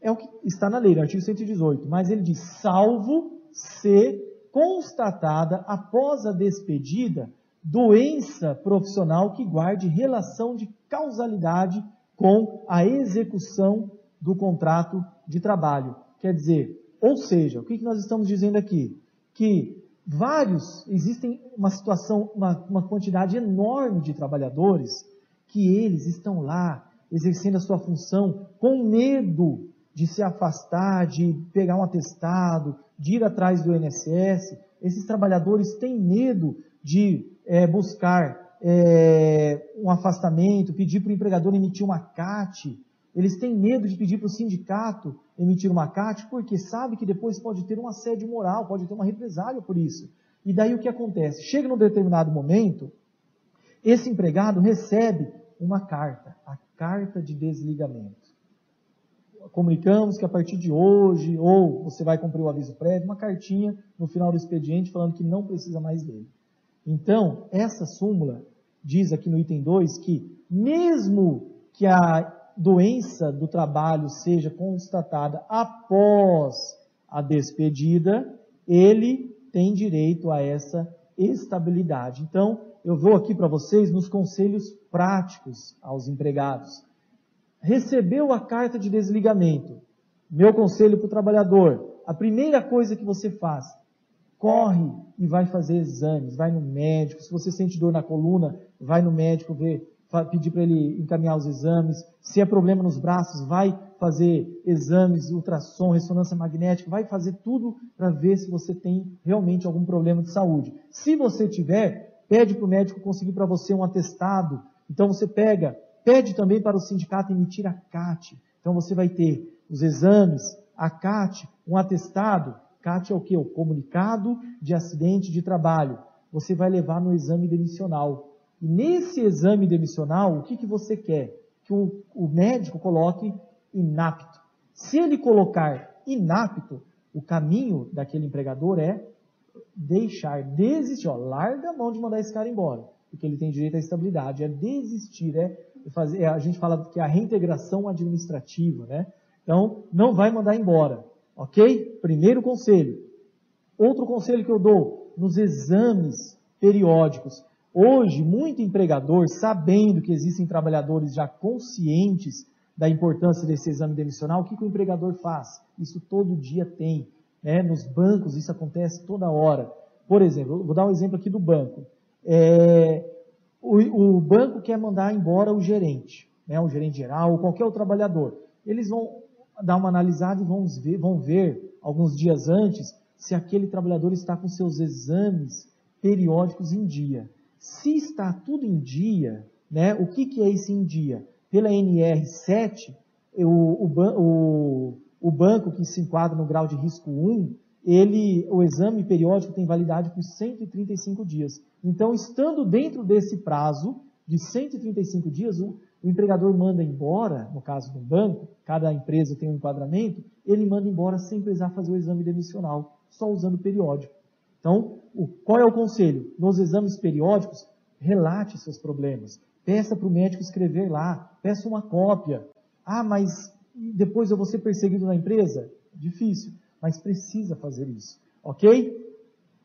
B: É o que está na lei, no artigo 118, mas ele diz salvo se constatada após a despedida doença profissional que guarde relação de causalidade com a execução do contrato de trabalho. Quer dizer, ou seja, o que nós estamos dizendo aqui? Que vários, existem uma situação, uma, uma quantidade enorme de trabalhadores que eles estão lá exercendo a sua função com medo de se afastar, de pegar um atestado, de ir atrás do INSS. Esses trabalhadores têm medo de é, buscar é, um afastamento, pedir para o empregador emitir uma CAT. Eles têm medo de pedir para o sindicato emitir uma CAT, porque sabe que depois pode ter um assédio moral, pode ter uma represália por isso. E daí o que acontece? Chega num determinado momento, esse empregado recebe uma carta, a carta de desligamento. Comunicamos que a partir de hoje, ou você vai cumprir o aviso prévio, uma cartinha no final do expediente falando que não precisa mais dele. Então, essa súmula diz aqui no item 2 que, mesmo que a doença do trabalho seja constatada após a despedida, ele tem direito a essa estabilidade. Então, eu vou aqui para vocês nos conselhos práticos aos empregados. Recebeu a carta de desligamento. Meu conselho para o trabalhador: a primeira coisa que você faz, corre e vai fazer exames, vai no médico. Se você sente dor na coluna, vai no médico ver, pedir para ele encaminhar os exames. Se é problema nos braços, vai fazer exames, ultrassom, ressonância magnética, vai fazer tudo para ver se você tem realmente algum problema de saúde. Se você tiver, pede para o médico conseguir para você um atestado. Então você pega, pede também para o sindicato emitir a CAT. Então você vai ter os exames, a CAT, um atestado, CAT é o que? O comunicado de acidente de trabalho. Você vai levar no exame demissional. E nesse exame demissional, o que, que você quer? Que o, o médico coloque inapto. Se ele colocar inapto, o caminho daquele empregador é deixar, desistir, ó, larga a mão de mandar esse cara embora, porque ele tem direito à estabilidade, é desistir, é fazer, é, a gente fala que é a reintegração administrativa, né? Então, não vai mandar embora. Ok? Primeiro conselho. Outro conselho que eu dou, nos exames periódicos. Hoje, muito empregador, sabendo que existem trabalhadores já conscientes da importância desse exame demissional, o que, que o empregador faz? Isso todo dia tem. Né? Nos bancos, isso acontece toda hora. Por exemplo, vou dar um exemplo aqui do banco. É, o, o, banco quer mandar embora o gerente, né? o gerente geral, ou qualquer outro trabalhador. Eles vão dar uma analisada e vão ver, vão ver alguns dias antes se aquele trabalhador está com seus exames periódicos em dia. Se está tudo em dia, né, o que, que é esse em dia? Pela NR7, o, o, o, banco que se enquadra no grau de risco 1, ele, o exame periódico tem validade por 135 dias. Então, estando dentro desse prazo de 135 dias, o, o empregador manda embora, no caso do banco, cada empresa tem um enquadramento, ele manda embora sem precisar fazer o exame demissional, só usando o periódico. Então, o, qual é o conselho? Nos exames periódicos, relate seus problemas. Peça para o médico escrever lá, peça uma cópia. Ah, mas depois eu vou ser perseguido na empresa? Difícil, mas precisa fazer isso, ok?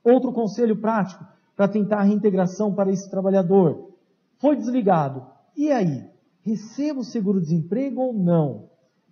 B: Outro conselho prático para tentar a reintegração para esse trabalhador. Foi desligado. E aí? receba o seguro-desemprego ou não?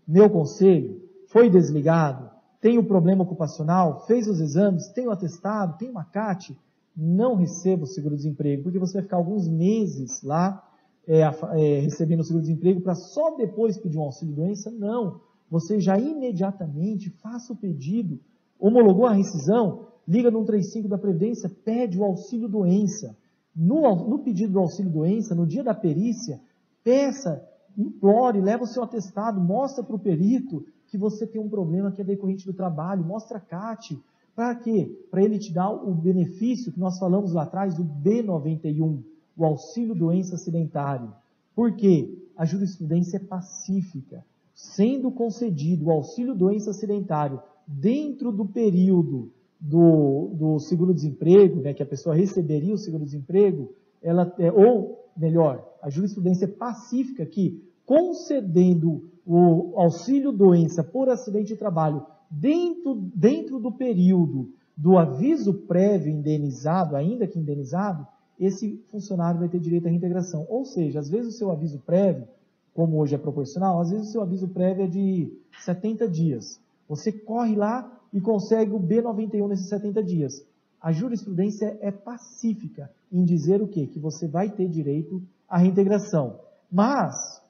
B: Meu conselho, foi desligado, tem o problema ocupacional, fez os exames, tem o atestado, tem uma CAT, não receba o seguro-desemprego, porque você vai ficar alguns meses lá é, é, recebendo o seguro-desemprego para só depois pedir um auxílio-doença? Não. Você já imediatamente faça o pedido, homologou a rescisão, liga no 135 da Previdência, pede o auxílio-doença. No, no pedido do auxílio-doença, no dia da perícia, Peça, implore, leva o seu atestado, mostra para o perito que você tem um problema que é decorrente do trabalho, mostra a CAT. Para quê? Para ele te dar o benefício que nós falamos lá atrás, o B91, o auxílio doença acidentário. Por quê? a jurisprudência é pacífica, sendo concedido o auxílio doença acidentário dentro do período do, do seguro-desemprego, né, que a pessoa receberia o seguro-desemprego, ela é, ou melhor, a jurisprudência é pacífica que concedendo o auxílio doença por acidente de trabalho dentro, dentro do período do aviso prévio indenizado, ainda que indenizado, esse funcionário vai ter direito à reintegração. Ou seja, às vezes o seu aviso prévio, como hoje é proporcional, às vezes o seu aviso prévio é de 70 dias. Você corre lá e consegue o B91 nesses 70 dias. A jurisprudência é pacífica em dizer o quê? Que você vai ter direito à reintegração. Mas,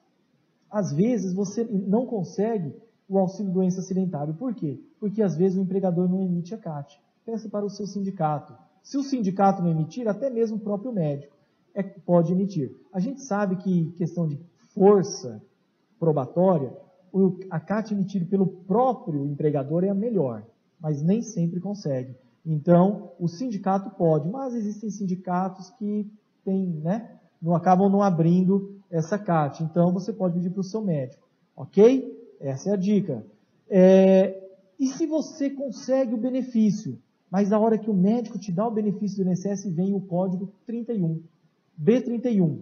B: às vezes, você não consegue o auxílio doença acidentário. Por quê? Porque às vezes o empregador não emite a CAT. Peça para o seu sindicato. Se o sindicato não emitir, até mesmo o próprio médico é, pode emitir. A gente sabe que questão de força probatória, o, a CAT emitida pelo próprio empregador é a melhor, mas nem sempre consegue. Então, o sindicato pode, mas existem sindicatos que tem, né, não acabam não abrindo essa CAT. Então, você pode pedir para o seu médico, ok? Essa é a dica. É, e se você consegue o benefício, mas a hora que o médico te dá o benefício do INSS, vem o código 31. B31.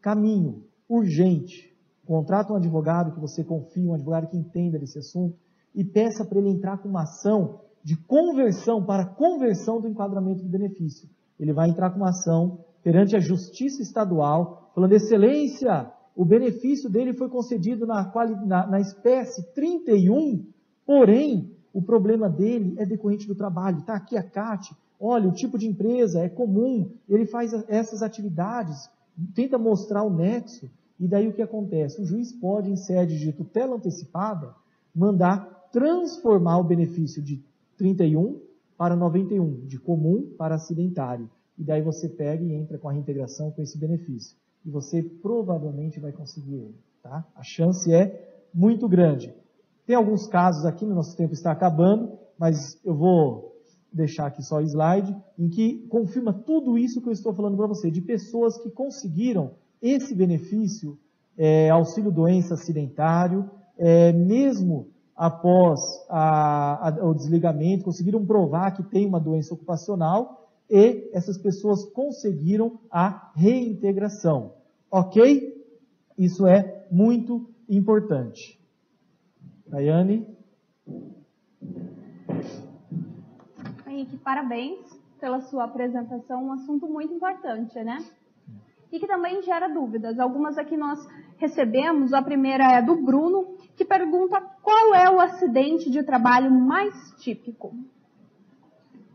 B: Caminho. Urgente. Contrata um advogado que você confie, um advogado que entenda desse assunto, e peça para ele entrar com uma ação de conversão para conversão do enquadramento do benefício. Ele vai entrar com uma ação perante a Justiça Estadual, falando, Excelência, o benefício dele foi concedido na, na, na espécie 31, porém, o problema dele é decorrente do trabalho. Está aqui a CAT. Olha, o tipo de empresa é comum, ele faz essas atividades, tenta mostrar o nexo. E daí o que acontece? O juiz pode, em sede de tutela antecipada, mandar transformar o benefício de 31 para 91, de comum para acidentário. E daí você pega e entra com a reintegração com esse benefício. E você provavelmente vai conseguir ele. Tá? A chance é muito grande. Tem alguns casos aqui, no nosso tempo está acabando, mas eu vou deixar aqui só o slide, em que confirma tudo isso que eu estou falando para você, de pessoas que conseguiram esse benefício, é, auxílio doença acidentário, é, mesmo após a, a, o desligamento, conseguiram provar que tem uma doença ocupacional e essas pessoas conseguiram a reintegração. Ok? Isso é muito importante. Daiane.
A: Henrique, parabéns pela sua apresentação, um assunto muito importante, né? E que também gera dúvidas. Algumas aqui nós recebemos, a primeira é do Bruno, que pergunta qual é o acidente de trabalho mais típico.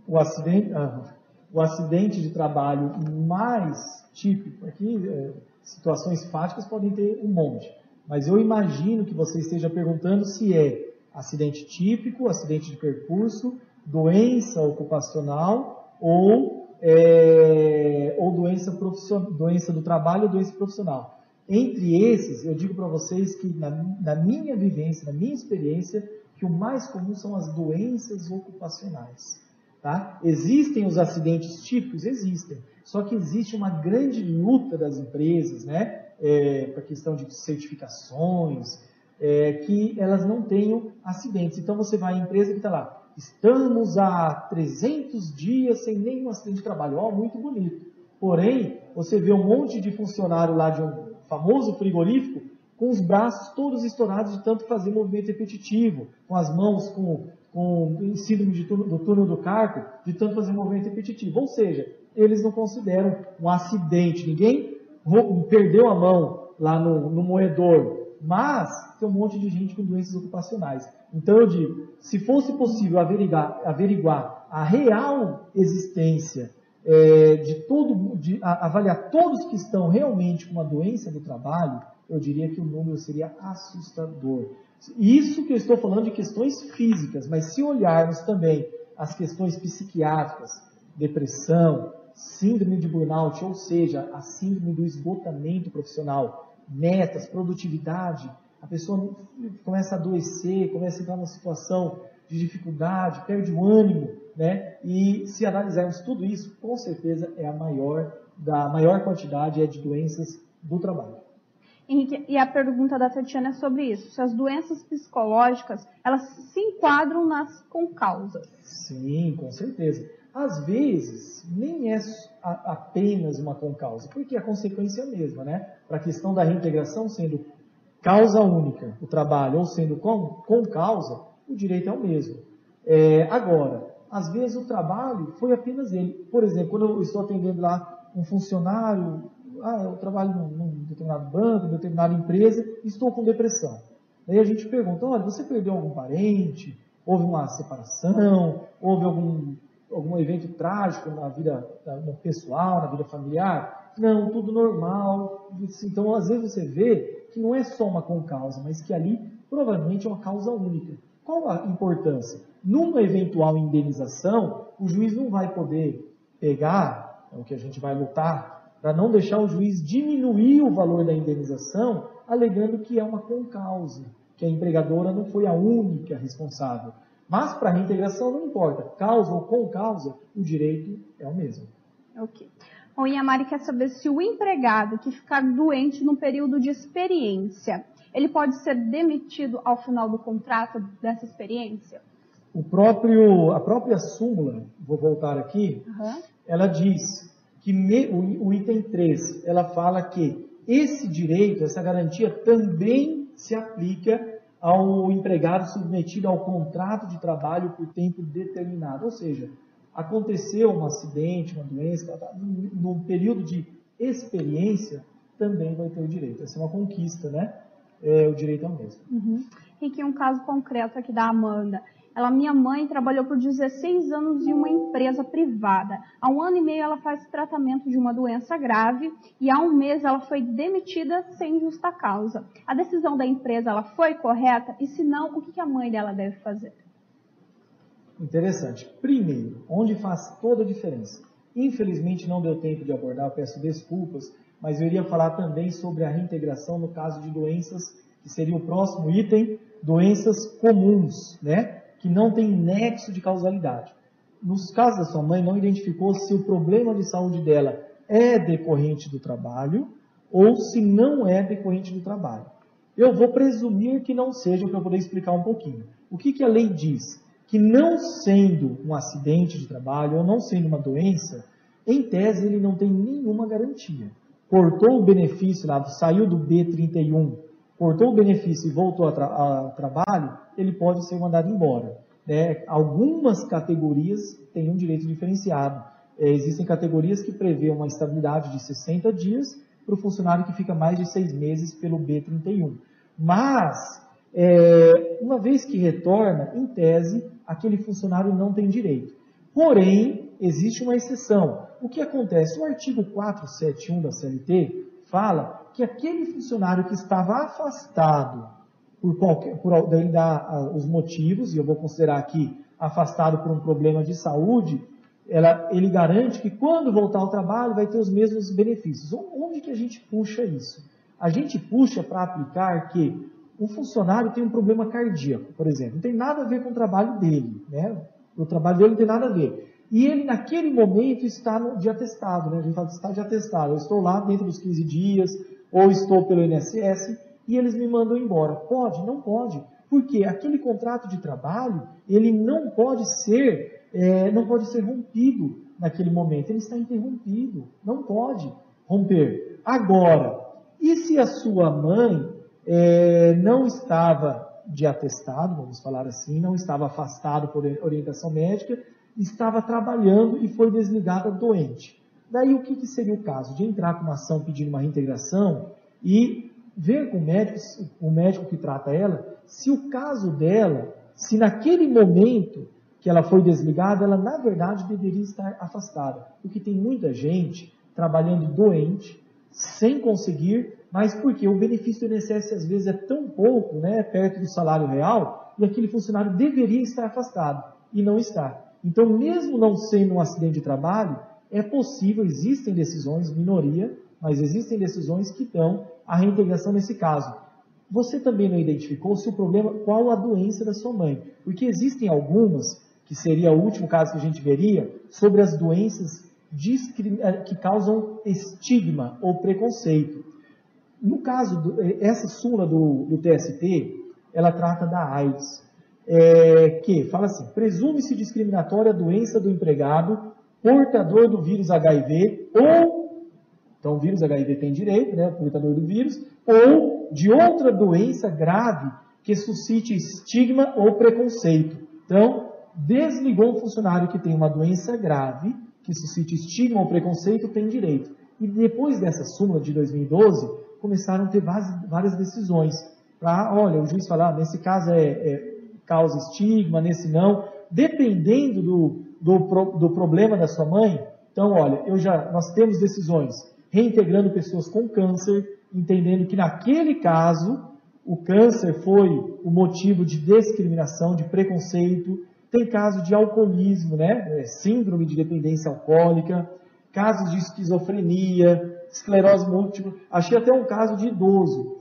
B: O acidente, ah, o acidente de trabalho mais típico, aqui é, situações fáticas podem ter um monte. Mas eu imagino que você esteja perguntando se é acidente típico, acidente de percurso, doença ocupacional ou, é, ou doença, doença do trabalho ou doença profissional. Entre esses, eu digo para vocês que na, na minha vivência, na minha experiência, que o mais comum são as doenças ocupacionais. Tá? Existem os acidentes típicos? Existem. Só que existe uma grande luta das empresas, né? é, para a questão de certificações, é, que elas não tenham acidentes. Então você vai à empresa que está lá, estamos há 300 dias sem nenhum acidente de trabalho. Ó, oh, muito bonito. Porém, você vê um monte de funcionário lá de um famoso frigorífico com os braços todos estourados de tanto fazer movimento repetitivo, com as mãos com, com síndrome de túnel, do túnel do carpo, de tanto fazer movimento repetitivo. Ou seja, eles não consideram um acidente. Ninguém perdeu a mão lá no, no moedor, mas tem um monte de gente com doenças ocupacionais. Então eu digo, se fosse possível averiguar, averiguar a real existência é, de todo, de a, avaliar todos que estão realmente com uma doença do trabalho, eu diria que o número seria assustador. Isso que eu estou falando de questões físicas, mas se olharmos também as questões psiquiátricas, depressão, síndrome de burnout, ou seja, a síndrome do esgotamento profissional, metas, produtividade, a pessoa começa a adoecer, começa a entrar numa situação de dificuldade, perde o ânimo, né? E se analisarmos tudo isso, com certeza é a maior da maior quantidade é de doenças do trabalho.
A: Henrique, e a pergunta da Tatiana é sobre isso. Se as doenças psicológicas, elas se enquadram nas concausas.
B: Sim, com certeza. Às vezes, nem é apenas uma concausa, porque a consequência é a mesma, né? Para a questão da reintegração sendo causa única, o trabalho, ou sendo com, com causa, o direito é o mesmo. É, agora, às vezes o trabalho foi apenas ele. Por exemplo, quando eu estou atendendo lá um funcionário, ah, eu trabalho num, num determinado banco, numa determinada empresa, estou com depressão. Daí a gente pergunta, olha, você perdeu algum parente? Houve uma separação? Houve algum, algum evento trágico na vida pessoal, na vida familiar? Não, tudo normal. Então, às vezes você vê que não é só uma concausa, mas que ali provavelmente é uma causa única. Qual a importância? Numa eventual indenização, o juiz não vai poder pegar, é o que a gente vai lutar, para não deixar o juiz diminuir o valor da indenização, alegando que é uma concausa, que a empregadora não foi a única responsável. Mas para a reintegração não importa, causa ou com causa, o direito é o mesmo.
A: Ok. O Inhamari quer saber se o empregado que ficar doente no período de experiência, ele pode ser demitido ao final do contrato dessa experiência?
B: O próprio, a própria súmula, vou voltar aqui, uhum. ela diz que me, o, o item 3, ela fala que esse direito, essa garantia também se aplica ao empregado submetido ao contrato de trabalho por tempo determinado. Ou seja, aconteceu um acidente, uma doença, num período de experiência, também vai ter o direito. Essa é uma conquista, né? É, o direito é o mesmo.
A: Uhum. E aqui um caso concreto aqui da Amanda. Ela, minha mãe, trabalhou por 16 anos em uma empresa privada. Há um ano e meio ela faz tratamento de uma doença grave e há um mês ela foi demitida sem justa causa. A decisão da empresa ela foi correta e se não, o que a mãe dela deve fazer?
B: Interessante. Primeiro, onde faz toda a diferença. Infelizmente não deu tempo de abordar, peço desculpas, mas eu iria falar também sobre a reintegração no caso de doenças, que seria o próximo item, doenças comuns, né? Que não tem nexo de causalidade. Nos casos da sua mãe, não identificou se o problema de saúde dela é decorrente do trabalho ou se não é decorrente do trabalho. Eu vou presumir que não seja para poder explicar um pouquinho. O que, que a lei diz? que não sendo um acidente de trabalho ou não sendo uma doença, em tese ele não tem nenhuma garantia. Cortou o benefício lá, saiu do B31, cortou o benefício e voltou ao trabalho, ele pode ser mandado embora. Né? Algumas categorias têm um direito diferenciado. É, existem categorias que prevê uma estabilidade de 60 dias para o funcionário que fica mais de seis meses pelo B31. Mas, é, uma vez que retorna, em tese, aquele funcionário não tem direito. Porém, existe uma exceção. O que acontece? O artigo 471 da CLT fala que aquele funcionário que estava afastado por qualquer, por, daí dá uh, os motivos, e eu vou considerar aqui afastado por um problema de saúde, ela, ele garante que quando voltar ao trabalho vai ter os mesmos benefícios. Onde que a gente puxa isso? A gente puxa para aplicar que um funcionário tem um problema cardíaco, por exemplo, não tem nada a ver com o trabalho dele, né? O trabalho dele não tem nada a ver. E ele, naquele momento, está no, de atestado, né? A gente fala de está de atestado. Eu estou lá dentro dos 15 dias, ou estou pelo INSS, e eles me mandam embora. Pode? Não pode. Porque aquele contrato de trabalho, ele não pode ser, é, não pode ser rompido naquele momento. Ele está interrompido. Não pode romper. Agora, e se a sua mãe é, não estava de atestado, vamos falar assim, não estava afastado por orientação médica, estava trabalhando e foi desligada doente. Daí o que, que seria o caso? De entrar com uma ação pedindo uma reintegração e ver com o médico, o médico que trata ela, se o caso dela, se naquele momento que ela foi desligada, ela na verdade deveria estar afastada. Porque tem muita gente trabalhando doente, sem conseguir mas porque o benefício do INSS às vezes é tão pouco, né, perto do salário real, e aquele funcionário deveria estar afastado e não está. Então, mesmo não sendo um acidente de trabalho, é possível, existem decisões, minoria, mas existem decisões que dão a reintegração nesse caso. Você também não identificou se o problema, qual a doença da sua mãe? Porque existem algumas, que seria o último caso que a gente veria, sobre as doenças eh, que causam estigma ou preconceito. no caso, do, é, essa súmula do, do, TST, ela trata da AIDS, é, que fala assim, presume-se discriminatória a doença do empregado portador do vírus HIV ou, então o vírus HIV tem direito, né, portador do vírus, ou de outra doença grave que suscite estigma ou preconceito. Então, desligou um funcionário que tem uma doença grave, que suscite estigma ou preconceito, tem direito. E depois dessa súmula de 2012, começaram a ter várias decisões. Para, olha, o juiz falar, ah, nesse caso é, é, causa estigma, nesse não. Dependendo do, do, do problema da sua mãe, então, olha, eu já, nós temos decisões reintegrando pessoas com câncer, entendendo que naquele caso o câncer foi o motivo de discriminação, de preconceito. Tem caso de alcoolismo, né? É, síndrome de dependência alcoólica, casos de esquizofrenia, esclerose múltipla. Achei até um caso de idoso.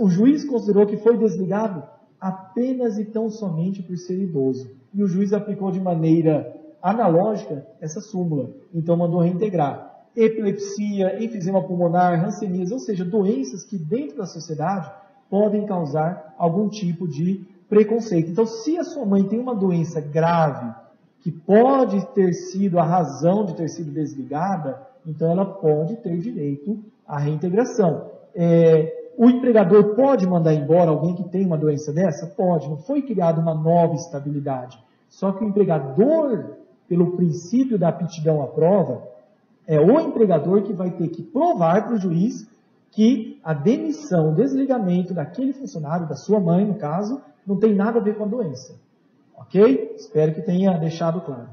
B: O juiz considerou que foi desligado apenas e tão somente por ser idoso. E o juiz aplicou de maneira analógica essa súmula. Então mandou reintegrar. Epilepsia, enfisema pulmonar, hanseníase, ou seja, doenças que dentro da sociedade podem causar algum tipo de preconceito. Então, se a sua mãe tem uma doença grave que pode ter sido a razão de ter sido desligada, então ela pode ter direito à reintegração. É, o empregador pode mandar embora alguém que tem uma doença dessa? Pode. Não foi criada uma nova estabilidade. Só que o empregador, pelo princípio da aptidão à prova, é o empregador que vai ter que provar para o juiz que a demissão, o desligamento daquele funcionário, da sua mãe, no caso, não tem nada a ver com a doença. Ok? Espero que tenha deixado claro.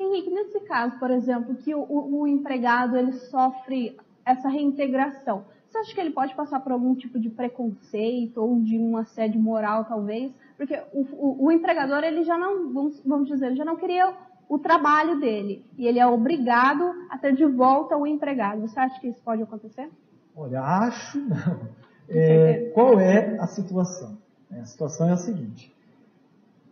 A: Henrique, nesse caso, por exemplo, que o, o, empregado ele sofre essa reintegração, você acha que ele pode passar por algum tipo de preconceito ou de um assédio moral, talvez? Porque o, o, o empregador, ele já não, vamos, vamos dizer, ele já não queria o trabalho dele. E ele é obrigado a ter de volta o empregado. Você acha que isso pode acontecer?
B: Olha, acho não. É, qual é a situação? A situação é a seguinte: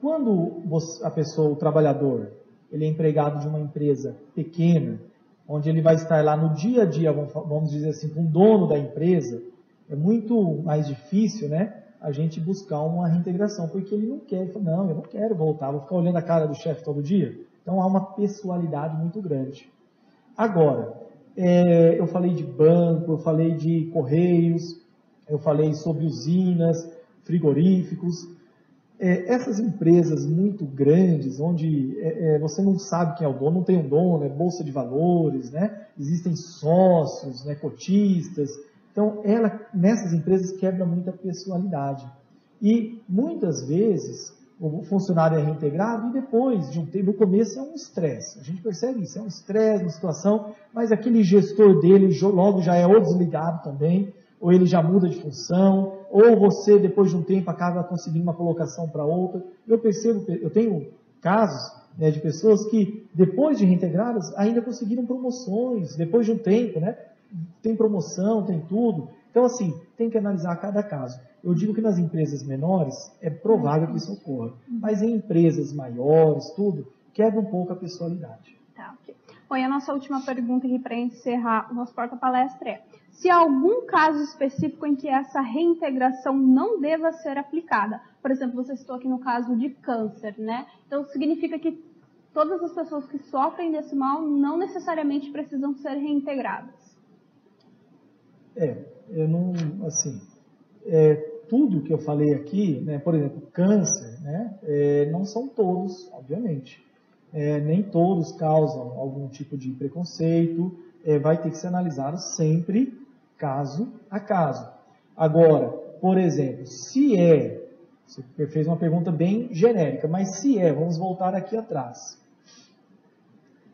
B: quando a pessoa, o trabalhador, ele é empregado de uma empresa pequena, onde ele vai estar lá no dia a dia, vamos dizer assim, com o dono da empresa, é muito mais difícil, né? A gente buscar uma reintegração, porque ele não quer, ele fala, não, eu não quero voltar, vou ficar olhando a cara do chefe todo dia. Então há uma pessoalidade muito grande. Agora, é, eu falei de banco, eu falei de correios, eu falei sobre usinas, frigoríficos. É, essas empresas muito grandes, onde é, é, você não sabe quem é o dono, não tem um dono, é bolsa de valores, né? existem sócios, né, cotistas. Então, ela, nessas empresas, quebra muita pessoalidade. E, muitas vezes, o funcionário é reintegrado e depois de um tempo, no começo é um estresse. A gente percebe isso, é um estresse, uma situação, mas aquele gestor dele logo já é ou desligado também, ou ele já muda de função, ou você depois de um tempo acaba conseguindo uma colocação para outra. Eu percebo, eu tenho casos né, de pessoas que depois de reintegradas ainda conseguiram promoções, depois de um tempo, né? Tem promoção, tem tudo. Então assim, tem que analisar cada caso. Eu digo que nas empresas menores é provável que isso ocorra, mas em empresas maiores, tudo, quebra um pouco a pessoalidade.
A: Tá, ok. Bom, e a nossa última pergunta aqui para encerrar o nosso porta-palestra é: se há algum caso específico em que essa reintegração não deva ser aplicada? Por exemplo, você citou aqui no caso de câncer, né? Então significa que todas as pessoas que sofrem desse mal não necessariamente precisam ser reintegradas.
B: É, eu não, assim, é, tudo que eu falei aqui, né, por exemplo, câncer, né, é, não são todos, obviamente. É, nem todos causam algum tipo de preconceito, é, vai ter que ser analisado sempre caso a caso. Agora, por exemplo, se é, você fez uma pergunta bem genérica, mas se é, vamos voltar aqui atrás.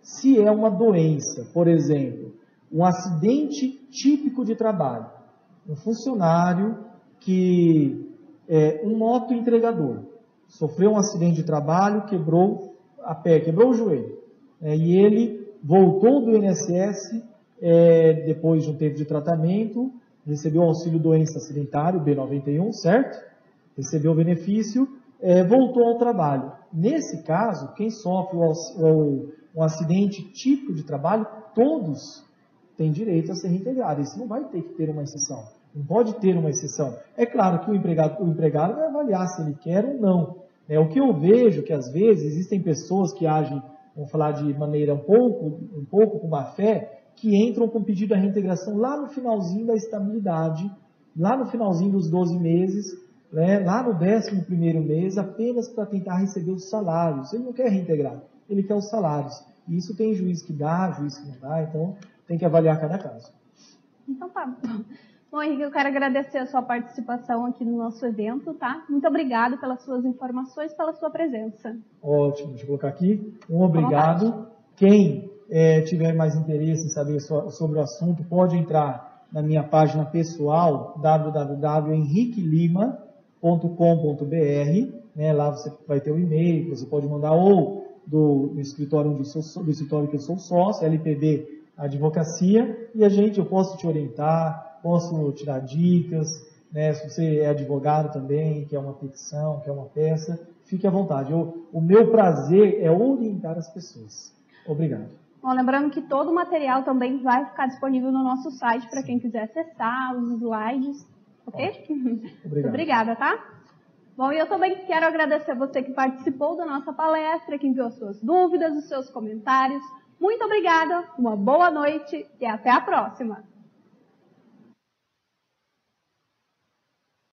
B: Se é uma doença, por exemplo, um acidente típico de trabalho, um funcionário que é, um moto entregador sofreu um acidente de trabalho, quebrou a pé, quebrou o joelho. É, e ele voltou do INSS é, depois de um tempo de tratamento, recebeu auxílio doença acidentário, B91, certo? Recebeu o benefício, é, voltou ao trabalho. Nesse caso, quem sofre o, o, um acidente típico de trabalho, todos tem direito a ser reintegrado. Isso não vai ter que ter uma exceção. Não pode ter uma exceção. É claro que o empregado, o empregado vai avaliar se ele quer ou não. É, o que eu vejo que às vezes existem pessoas que agem, vamos falar de maneira um pouco, um pouco com má fé, que entram com pedido de reintegração lá no finalzinho da estabilidade, lá no finalzinho dos 12 meses, né, lá no 11 primeiro mês, apenas para tentar receber os salários. Ele não quer reintegrar, ele quer os salários. E isso tem juiz que dá, juiz que não dá, então tem que avaliar cada caso.
A: Então tá. Bom, Henrique, eu quero agradecer a sua participação aqui no nosso evento, tá? Muito obrigado pelas suas informações, pela sua presença.
B: Ótimo, deixa eu colocar aqui. Um obrigado. Quem é, tiver mais interesse em saber so, sobre o assunto, pode entrar na minha página pessoal, www.henriquelima.com.br. Né? Lá você vai ter o um e-mail, você pode mandar ou do, do escritório onde sou, do escritório que eu sou sócio, LPB Advocacia, e a gente, eu posso te orientar, posso tirar dicas, né? Se você é advogado também, quer uma petição, quer uma peça, fique à vontade. Eu, o meu prazer é orientar as pessoas. Obrigado.
A: Bom, lembrando que todo o material também vai ficar disponível no nosso site para quem quiser acessar os slides, ok?
B: Obrigado.
A: Obrigada, tá? Bom, e eu também quero agradecer a você que participou da nossa palestra, que enviou suas dúvidas, os seus comentários. Muito obrigada, uma boa noite e até a próxima!